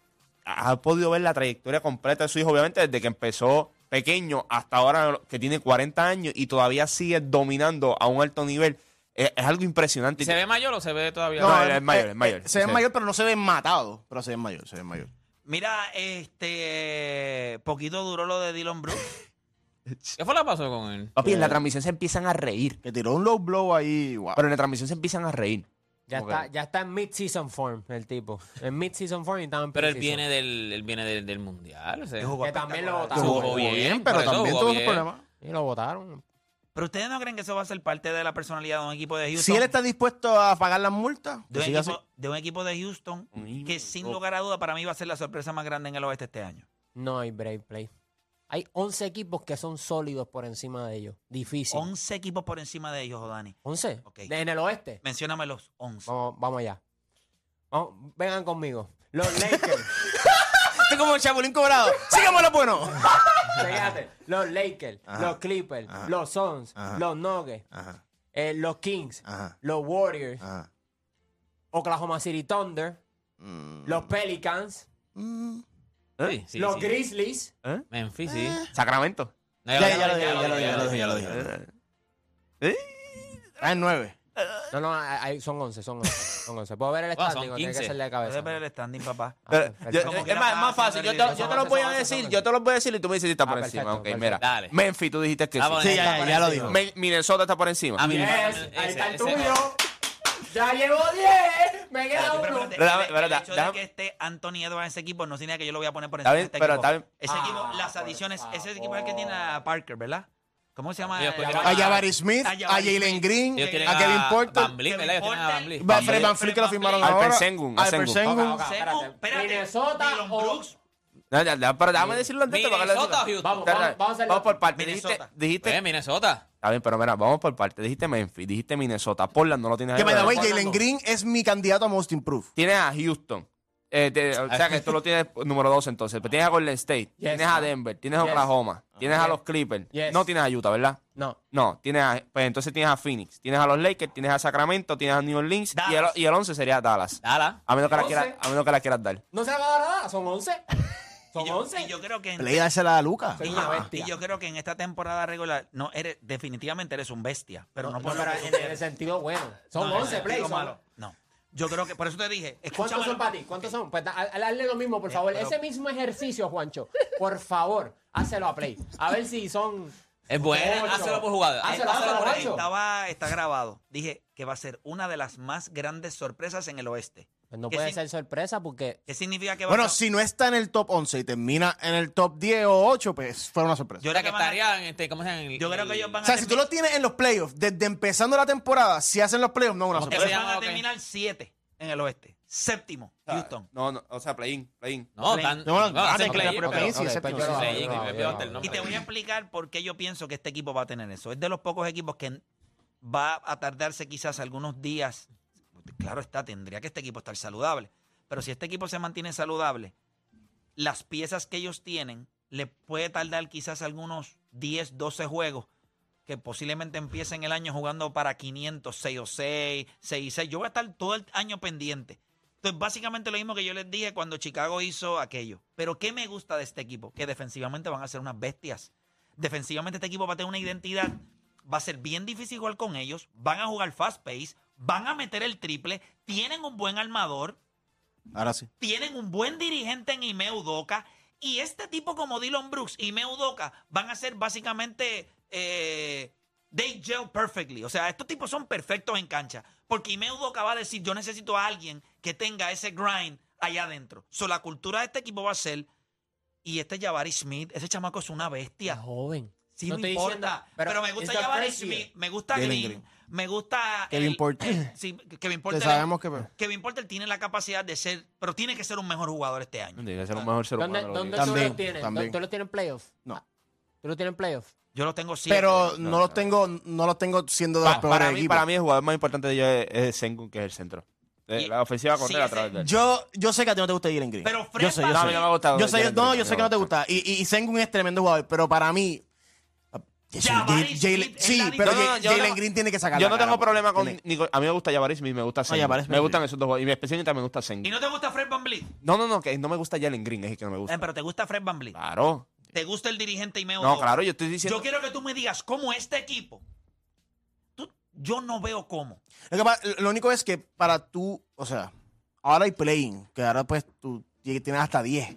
Speaker 5: ha podido ver la trayectoria completa de su hijo, obviamente desde que empezó pequeño hasta ahora que tiene 40 años y todavía sigue dominando a un alto nivel. Es, es algo impresionante.
Speaker 4: ¿Se ve mayor o se ve todavía?
Speaker 5: No,
Speaker 6: eh,
Speaker 5: es mayor,
Speaker 6: eh,
Speaker 5: es mayor.
Speaker 6: eh, Se ve
Speaker 5: Sí.
Speaker 6: mayor, pero no se ve matado. Pero se ve mayor, se ve mayor.
Speaker 3: Mira, este, poquito duró lo de Dylan Brooks.
Speaker 4: ¿Qué fue lo que pasó con él?
Speaker 5: Papi, en la transmisión se empiezan a reír.
Speaker 6: Que tiró un low blow ahí. Wow.
Speaker 5: Pero en la transmisión se empiezan a reír.
Speaker 7: Ya está, ya está en mid-season form el tipo. En mid-season form y estaba en
Speaker 4: Pero él viene del, él viene del, del mundial. o sea.
Speaker 3: Que jugó
Speaker 7: Que también lo votaron.
Speaker 4: Jugó bien,
Speaker 6: pero también tuvo sus problemas.
Speaker 7: Y lo votaron.
Speaker 3: Pero ustedes no creen que eso va a ser parte de la personalidad de un equipo de Houston.
Speaker 6: Si él está dispuesto a pagar las multas,
Speaker 3: de un, equipo, de un equipo de Houston que sin lugar a duda para mí va a ser la sorpresa más grande en el oeste este año.
Speaker 7: No hay break play. Hay 11 equipos que son sólidos por encima de ellos. Difícil.
Speaker 3: 11 equipos por encima de ellos, Dani.
Speaker 7: ¿11?
Speaker 3: Ok.
Speaker 7: De- En el oeste.
Speaker 3: Mencióname los 11.
Speaker 7: Vamos, vamos allá. Vamos, vengan conmigo. Los Lakers.
Speaker 6: Estoy como el Chapulín cobrado. Sigamos lo bueno.
Speaker 7: Fíjate, los Lakers,
Speaker 6: Ajá.
Speaker 7: los Clippers,
Speaker 6: Ajá.
Speaker 7: los Suns,
Speaker 6: Ajá.
Speaker 7: los Nuggets,
Speaker 6: Ajá,
Speaker 7: eh, los Kings,
Speaker 6: ajá,
Speaker 7: los Warriors,
Speaker 6: ajá.
Speaker 7: Oklahoma City Thunder,
Speaker 6: Mm,
Speaker 7: los Pelicans,
Speaker 6: mm.
Speaker 4: Sí, sí,
Speaker 7: los
Speaker 4: sí.
Speaker 7: Grizzlies.
Speaker 4: Memphis, sí.
Speaker 5: Sacramento.
Speaker 4: No,
Speaker 6: Ya, ya lo dije, ya lo dije, ya lo dije, ya lo dije.
Speaker 5: ¿Eh?
Speaker 6: Ah, en nueve.
Speaker 7: No, no, hay- son 11, son 11. Son 11. ¿Puedo ver el
Speaker 4: Bueno,
Speaker 7: standing tiene que
Speaker 4: 15.
Speaker 7: ser de
Speaker 3: Puedes
Speaker 7: cabeza?
Speaker 3: ver el standing, papá.
Speaker 7: Ah,
Speaker 5: Pero,
Speaker 7: perfecto.
Speaker 5: yo-
Speaker 3: Como
Speaker 5: es más, más fácil. Yo te, yo te lo voy a decir, yo te lo voy a decir y tú me dices si está
Speaker 7: Ah,
Speaker 5: por
Speaker 7: perfecto,
Speaker 5: encima. Ok,
Speaker 7: perfecto.
Speaker 5: mira.
Speaker 4: Dale.
Speaker 5: Memphis, tú dijiste que
Speaker 4: Ah,
Speaker 5: sí.
Speaker 6: Sí, ya, ya lo dijo.
Speaker 5: Minnesota está por encima.
Speaker 4: A mí
Speaker 7: Yes, ahí está el tuyo. Ya llevo 10. Me queda uno.
Speaker 3: espérate, el- hecho de
Speaker 5: déjame-
Speaker 3: que esté Anthony Edwards en ese equipo no significa que yo lo voy a poner por encima de este
Speaker 5: pero
Speaker 3: equipo.
Speaker 5: está bien.
Speaker 3: Ese equipo,
Speaker 7: Ah,
Speaker 3: las
Speaker 7: por
Speaker 3: adiciones, ese
Speaker 7: favor.
Speaker 3: equipo es el que tiene a Parker, ¿verdad? ¿Cómo se llama?
Speaker 4: Y después tiene
Speaker 6: A Jabari Smith,
Speaker 3: A
Speaker 6: Jalen. Green,
Speaker 4: Ellos tienen
Speaker 6: a Kevin Porter,
Speaker 4: Van Vliet, ¿verdad? Ellos tienen a Van Vliet.
Speaker 6: Va- Fred Van Fleet que lo firmaron ahora.
Speaker 5: A Sengun.
Speaker 7: Ok, ok. Espérate, Minnesota
Speaker 3: Dylan
Speaker 7: o-
Speaker 3: Brooks.
Speaker 5: Pero déjame decirlo antes para que lo
Speaker 4: Minnesota. Houston.
Speaker 7: Vamos, vamos, vamos a hacerlo.
Speaker 5: Vamos por. Dijiste,
Speaker 3: Minnesota.
Speaker 5: dijiste,
Speaker 4: Pues, Minnesota.
Speaker 5: Está bien, pero mira, vamos por partes. Dijiste Memphis, dijiste Minnesota. Portland no lo tienes.
Speaker 6: Que way,
Speaker 5: ¿verdad?
Speaker 6: Jalen Green es mi candidato a Most Improved.
Speaker 5: Tienes a Houston. Eh, te- o sea que tú lo tienes número dos entonces. Pero tienes a Golden State, tienes a Denver, tienes a
Speaker 7: Yes.
Speaker 5: Oklahoma, tienes a los Clippers.
Speaker 7: Yes.
Speaker 5: No tienes a Utah, ¿verdad?
Speaker 7: No.
Speaker 5: No, tienes a, pues entonces tienes a Phoenix, tienes a los Lakers, tienes a Sacramento, tienes a New Orleans y el,
Speaker 3: Dallas.
Speaker 5: y el 11 sería Dallas.
Speaker 4: Dala.
Speaker 5: A menos que la quieras, a menos que la quieras dar.
Speaker 7: No se le va a dar nada. Son 11. Son
Speaker 3: Y yo,
Speaker 7: 11.
Speaker 3: y yo creo que en,
Speaker 6: Play dársela a Lucas.
Speaker 7: Soy
Speaker 3: y
Speaker 7: una
Speaker 3: yo-
Speaker 7: bestia.
Speaker 3: y yo creo que en esta temporada regular no eres definitivamente eres un bestia, pero no,
Speaker 7: No,
Speaker 3: por lo
Speaker 7: pero
Speaker 3: que
Speaker 7: en,
Speaker 3: tú
Speaker 7: en el sentido bueno. Son
Speaker 3: No, en el
Speaker 7: 11 plays.
Speaker 3: sentido
Speaker 7: son-
Speaker 3: malo. No. Yo creo que por eso te dije,
Speaker 7: ¿Cuántos son para ti? ¿Cuántos son? Pues da- ha- hazle lo mismo, por
Speaker 3: Eh,
Speaker 7: favor.
Speaker 3: pero-
Speaker 7: Ese mismo ejercicio, Juancho. Por favor, hácelo a play. A ver si son.
Speaker 4: Es.
Speaker 7: Ocho.
Speaker 4: Hácelo por jugada.
Speaker 7: Hácelo,
Speaker 4: Hácelo
Speaker 7: hácelo,
Speaker 4: por ahí.
Speaker 3: Estaba, está grabado. Dije que va a ser una de las más grandes sorpresas en el oeste.
Speaker 7: Pues no
Speaker 3: ¿Qué
Speaker 7: puede
Speaker 3: sin-
Speaker 7: ser sorpresa porque.
Speaker 3: ¿Qué significa que va
Speaker 6: Bueno,
Speaker 3: a
Speaker 6: si no está en el top 11 y termina en el top 10 o 8, pues fue una sorpresa.
Speaker 3: Yo
Speaker 4: O
Speaker 3: creo
Speaker 4: que
Speaker 3: que van a-
Speaker 4: estaría en este, ¿cómo se llama?
Speaker 3: Yo creo que
Speaker 4: el-
Speaker 3: ellos van
Speaker 6: o
Speaker 3: a
Speaker 6: sea, si tú lo tienes en los playoffs, desde empezando la temporada, si hacen los playoffs, no es una
Speaker 4: ¿Cómo que
Speaker 6: sorpresa.
Speaker 3: ellos van a terminar siete en el oeste. Séptimo, Houston.
Speaker 5: No, no, o sea, play-in, play-in.
Speaker 4: No,
Speaker 3: Play-
Speaker 4: tan.
Speaker 6: No,
Speaker 4: hacen play-in.
Speaker 3: Y te voy a explicar por qué yo pienso que este equipo va a tener eso. Es de los pocos equipos que va a tardarse quizás algunos días. Claro está, tendría que este equipo estar saludable. Pero si este equipo se mantiene saludable, las piezas que ellos tienen le puede tardar quizás algunos 10, 12 juegos que posiblemente empiecen el año jugando para 500, 6 o 6, 6 y 6. Yo voy a estar todo el año pendiente. Entonces, básicamente lo mismo que yo les dije cuando Chicago hizo aquello. Pero ¿qué me gusta de este equipo? Que defensivamente van a ser unas bestias. Defensivamente este equipo va a tener una identidad. Va a ser bien difícil jugar con ellos. Van a jugar fast pace. Van a meter el triple. Tienen un buen armador.
Speaker 6: Ahora sí.
Speaker 3: Tienen un buen dirigente en Ime Udoka. Y este tipo como Dylan Brooks y Meu Udoka van a ser básicamente eh, they gel perfectly. O sea, estos tipos son perfectos en cancha. Porque Ime Udoka va a decir, yo necesito a alguien que tenga ese grind allá adentro. So, la cultura de este equipo va a ser, y este Jabari Smith, ese chamaco es una
Speaker 7: Es
Speaker 3: bestia.
Speaker 7: joven.
Speaker 3: Sí,
Speaker 7: No
Speaker 3: me
Speaker 7: estoy
Speaker 3: importa.
Speaker 7: diciendo-
Speaker 3: pero,
Speaker 7: pero
Speaker 3: me gusta Jabari. Smith, me gusta Green,
Speaker 6: Green.
Speaker 3: me gusta...
Speaker 6: Kevin Porter.
Speaker 3: Sí, Kevin
Speaker 6: Que
Speaker 3: Porter.
Speaker 6: sabemos que...
Speaker 3: Kevin Porter tiene la capacidad de ser, pero tiene que ser un mejor jugador este año.
Speaker 5: Tiene que ser un mejor ser humano.
Speaker 7: ¿Dónde, tú
Speaker 6: También,
Speaker 7: lo tienes?
Speaker 6: también.
Speaker 7: ¿Tú lo tienes en playoff?
Speaker 6: No.
Speaker 7: ¿Tú lo tienes en playoff?
Speaker 3: Yo lo tengo siempre.
Speaker 6: Pero no,
Speaker 5: No,
Speaker 6: los
Speaker 5: no.
Speaker 6: tengo, no los tengo siendo de los peores
Speaker 5: para, mí,
Speaker 6: equipos.
Speaker 5: para mí el jugador más importante de ellos es, Sengun, que es el centro. Eh,
Speaker 3: Y-
Speaker 5: la ofensiva
Speaker 3: sí,
Speaker 5: correr a través de él.
Speaker 6: Yo, yo sé que a ti no te gusta Jalen Green.
Speaker 3: Pero Fred
Speaker 6: yo sé, yo
Speaker 5: No, a
Speaker 6: sé.
Speaker 5: mí no me gusta.
Speaker 6: Yo sé, no,
Speaker 5: Green,
Speaker 6: yo sé que no te gusta. Y, y, y Sengun es tremendo jugador, pero para mí.
Speaker 3: Smith es
Speaker 6: sí,
Speaker 3: la
Speaker 6: pero
Speaker 5: diferencia. No, no,
Speaker 6: Jalen
Speaker 5: yo
Speaker 6: Jalen
Speaker 5: no-
Speaker 6: Green tiene que sacar
Speaker 5: Yo no
Speaker 6: cara,
Speaker 5: tengo
Speaker 6: porque
Speaker 5: problema con.
Speaker 6: tiene-
Speaker 5: a mí me gusta Jabari Smith, me gusta Sengun.
Speaker 6: Jabari Smith,
Speaker 5: me gustan esos dos jugadores. Y especialmente me gusta
Speaker 3: ¿Y
Speaker 5: Sengun.
Speaker 3: no te gusta Fred Van Vliet?
Speaker 5: No, no, no, que no me gusta Jalen Green, es el que no me gusta.
Speaker 3: Eh, pero te gusta Fred Van Vliet.
Speaker 5: Claro.
Speaker 3: ¿Te gusta el dirigente Ime
Speaker 5: No, claro, yo estoy diciendo.
Speaker 3: Yo quiero que tú me digas cómo este equipo. tú- yo no veo cómo.
Speaker 6: Lo, que pasa- lo único es que para tú, o sea, ahora hay playing, que ahora pues tú tienes hasta 10.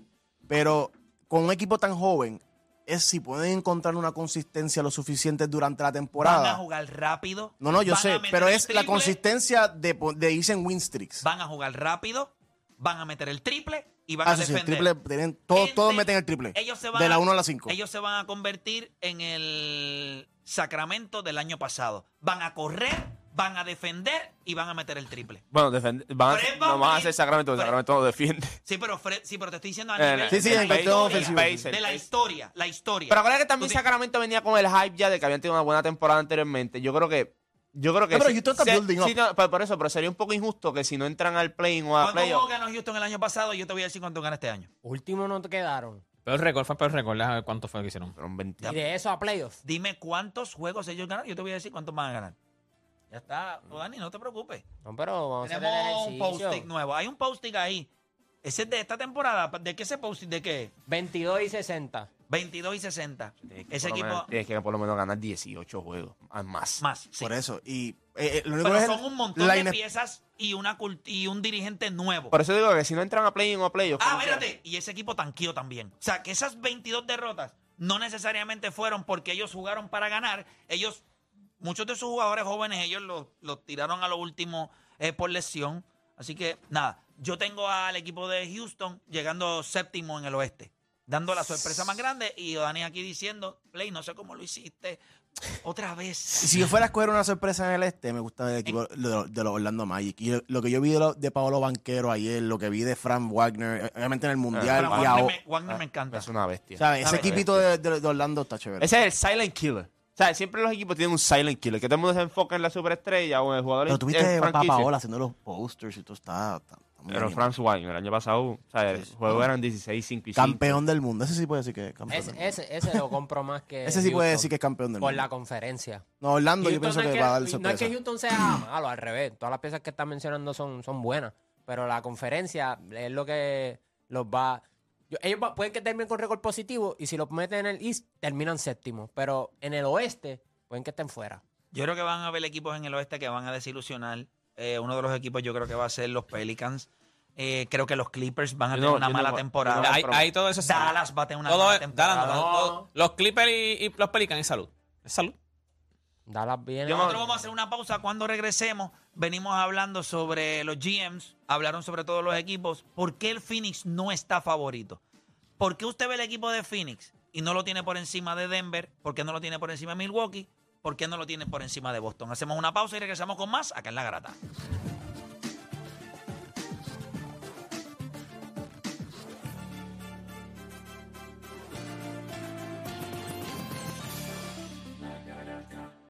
Speaker 6: Pero con un equipo tan joven, es si pueden encontrar una consistencia lo suficiente durante la
Speaker 3: Van a
Speaker 6: temporada.
Speaker 3: jugar rápido.
Speaker 6: No, no, yo sé, pero es la consistencia de, de irse en win streaks.
Speaker 3: Van a jugar rápido. Van a meter el triple y van
Speaker 6: Ah,
Speaker 3: a
Speaker 6: sí, sí, el
Speaker 3: defender.
Speaker 6: triple, tienen, todos, todos meten el triple.
Speaker 3: Ellos se van
Speaker 6: de la
Speaker 3: a-
Speaker 6: 1 a la 5.
Speaker 3: Ellos se van a convertir en el Sacramento del año pasado. Van a correr, van a defender y van a meter el triple.
Speaker 5: Bueno, defend- van a,
Speaker 3: Fred
Speaker 5: no
Speaker 3: Van
Speaker 5: a hacer Sacramento, porque
Speaker 3: Fred-
Speaker 5: Sacramento no defiende.
Speaker 3: Sí, pero Fred- sí, pero te estoy diciendo a
Speaker 5: Eh,
Speaker 3: nivel
Speaker 6: Sí, sí,
Speaker 3: de,
Speaker 6: en
Speaker 3: la historia,
Speaker 6: ofensiva.
Speaker 3: de la historia, la historia.
Speaker 5: Pero acuérdate que también
Speaker 3: Tú
Speaker 5: Sacramento venía con el hype ya de que habían tenido una buena temporada anteriormente. Yo creo que. Yo creo que.
Speaker 6: No, pero Houston está
Speaker 5: se-
Speaker 6: building up.
Speaker 5: sí, no, por eso, pero sería un poco injusto que si no entran al play-in o a
Speaker 3: ¿Cuántos
Speaker 5: playoff.
Speaker 3: juegos ganó Houston el año pasado? Yo te voy a decir cuánto gana este año.
Speaker 7: Último no te quedaron.
Speaker 4: Peor récord, fue peor récord. Déjame ver cuánto fue que hicieron.
Speaker 5: Fueron 20.
Speaker 7: Y de eso a playoff.
Speaker 3: Dime cuántos juegos ellos ganaron. Yo te voy a decir cuántos van a ganar. Ya está, Oh, Dani, no te preocupes.
Speaker 7: No, pero vamos a hacer
Speaker 3: Tenemos
Speaker 7: el
Speaker 3: un post-it nuevo. Hay un post-it ahí. Ese es de esta temporada. ¿De qué ese post-it? ¿De qué?
Speaker 7: 22 y 60.
Speaker 3: 22 y 60.
Speaker 5: Tienes que
Speaker 3: Ese
Speaker 5: por lo
Speaker 3: equipo
Speaker 5: menos- Tienes que por lo menos ganar 18 juegos. ah, Más.
Speaker 3: más. sí.
Speaker 6: Por eso. Y eh, eh, lo único
Speaker 3: Pero
Speaker 6: es
Speaker 3: son un montón
Speaker 6: la
Speaker 3: de
Speaker 6: ine-
Speaker 3: piezas y, una cult- y un dirigente nuevo.
Speaker 5: Por eso digo que si no entran a play-in o a playoff.
Speaker 3: Ah,
Speaker 5: como quiera.
Speaker 3: espérate. Y ese equipo tanqueó también. O sea, que esas 22 derrotas no necesariamente fueron porque ellos jugaron para ganar. Ellos, muchos de sus jugadores jóvenes, ellos los los tiraron a lo último eh, por lesión. Así que, nada, yo tengo al equipo de Houston llegando séptimo en el oeste. Dando la sorpresa más grande y Dani aquí diciendo, Play, no sé cómo lo hiciste. Otra vez.
Speaker 6: si yo fuera a escoger una sorpresa en el este, me gusta el equipo de, los- de los Orlando Magic. Y lo que yo vi de, lo- de Paolo Banquero ayer, lo que vi de Frank Wagner, eh, obviamente en el Mundial.
Speaker 3: Pero
Speaker 6: y
Speaker 3: Wagner,
Speaker 6: ahora-
Speaker 3: me, Wagner me encanta.
Speaker 5: Es una bestia.
Speaker 6: ¿sabes? Ese equipito de, de- de Orlando está chévere.
Speaker 5: Ese es el silent killer. Sea, siempre los equipos tienen un silent killer. Que todo el mundo se enfoca en la superestrella o en el jugador
Speaker 6: Pero tuviste a. Paola haciendo los posters y todo está. está- está muy
Speaker 5: Pero
Speaker 6: bien.
Speaker 5: Franz Wagner, el año pasado, o sea, el juego eran 16, 5 y 5.
Speaker 6: Campeón del mundo. Ese sí puede decir que es campeón.
Speaker 7: Ese,
Speaker 6: del mundo.
Speaker 7: ese, ese lo compro más que.
Speaker 6: Ese sí puede
Speaker 7: Houston,
Speaker 6: decir que es campeón del
Speaker 7: Por
Speaker 6: mundo.
Speaker 7: la conferencia.
Speaker 6: No, Orlando yo
Speaker 7: Houston
Speaker 6: pienso
Speaker 7: no es
Speaker 6: que va a dar
Speaker 7: no es
Speaker 6: sorpresa.
Speaker 7: que Houston sea malo, al revés. Todas las piezas que están mencionando son, son buenas. Pero la conferencia es lo que los va. Yo- ellos va- pueden que terminen con récord positivo y si los meten en el East, terminan séptimo. Pero en el oeste, pueden que estén fuera.
Speaker 3: Yo creo que van a haber equipos en el oeste que van a desilusionar. Eh, uno de los equipos yo creo que va a ser los Pelicans. Eh, creo que los Clippers van a tener
Speaker 5: no-
Speaker 3: una
Speaker 5: no-
Speaker 3: mala temporada.
Speaker 5: no-
Speaker 4: Ahí, ahí todo eso.
Speaker 3: Dallas va a tener una
Speaker 4: Todo
Speaker 3: mala
Speaker 4: es-
Speaker 3: temporada.
Speaker 4: Dallas, no, todo- los Clippers y, y los Pelicans es salud. Es salud.
Speaker 7: Dallas viene.
Speaker 3: Nosotros vamos a hacer una pausa. Cuando regresemos, venimos hablando sobre los GMs, hablaron sobre todos los equipos. ¿Por qué el Phoenix no está favorito? ¿Por qué usted ve el equipo de Phoenix y no lo tiene por encima de Denver? ¿Por qué no lo tiene por encima de Milwaukee? ¿Por qué no lo tiene por encima de Boston? Hacemos una pausa y regresamos con más acá en La Garata.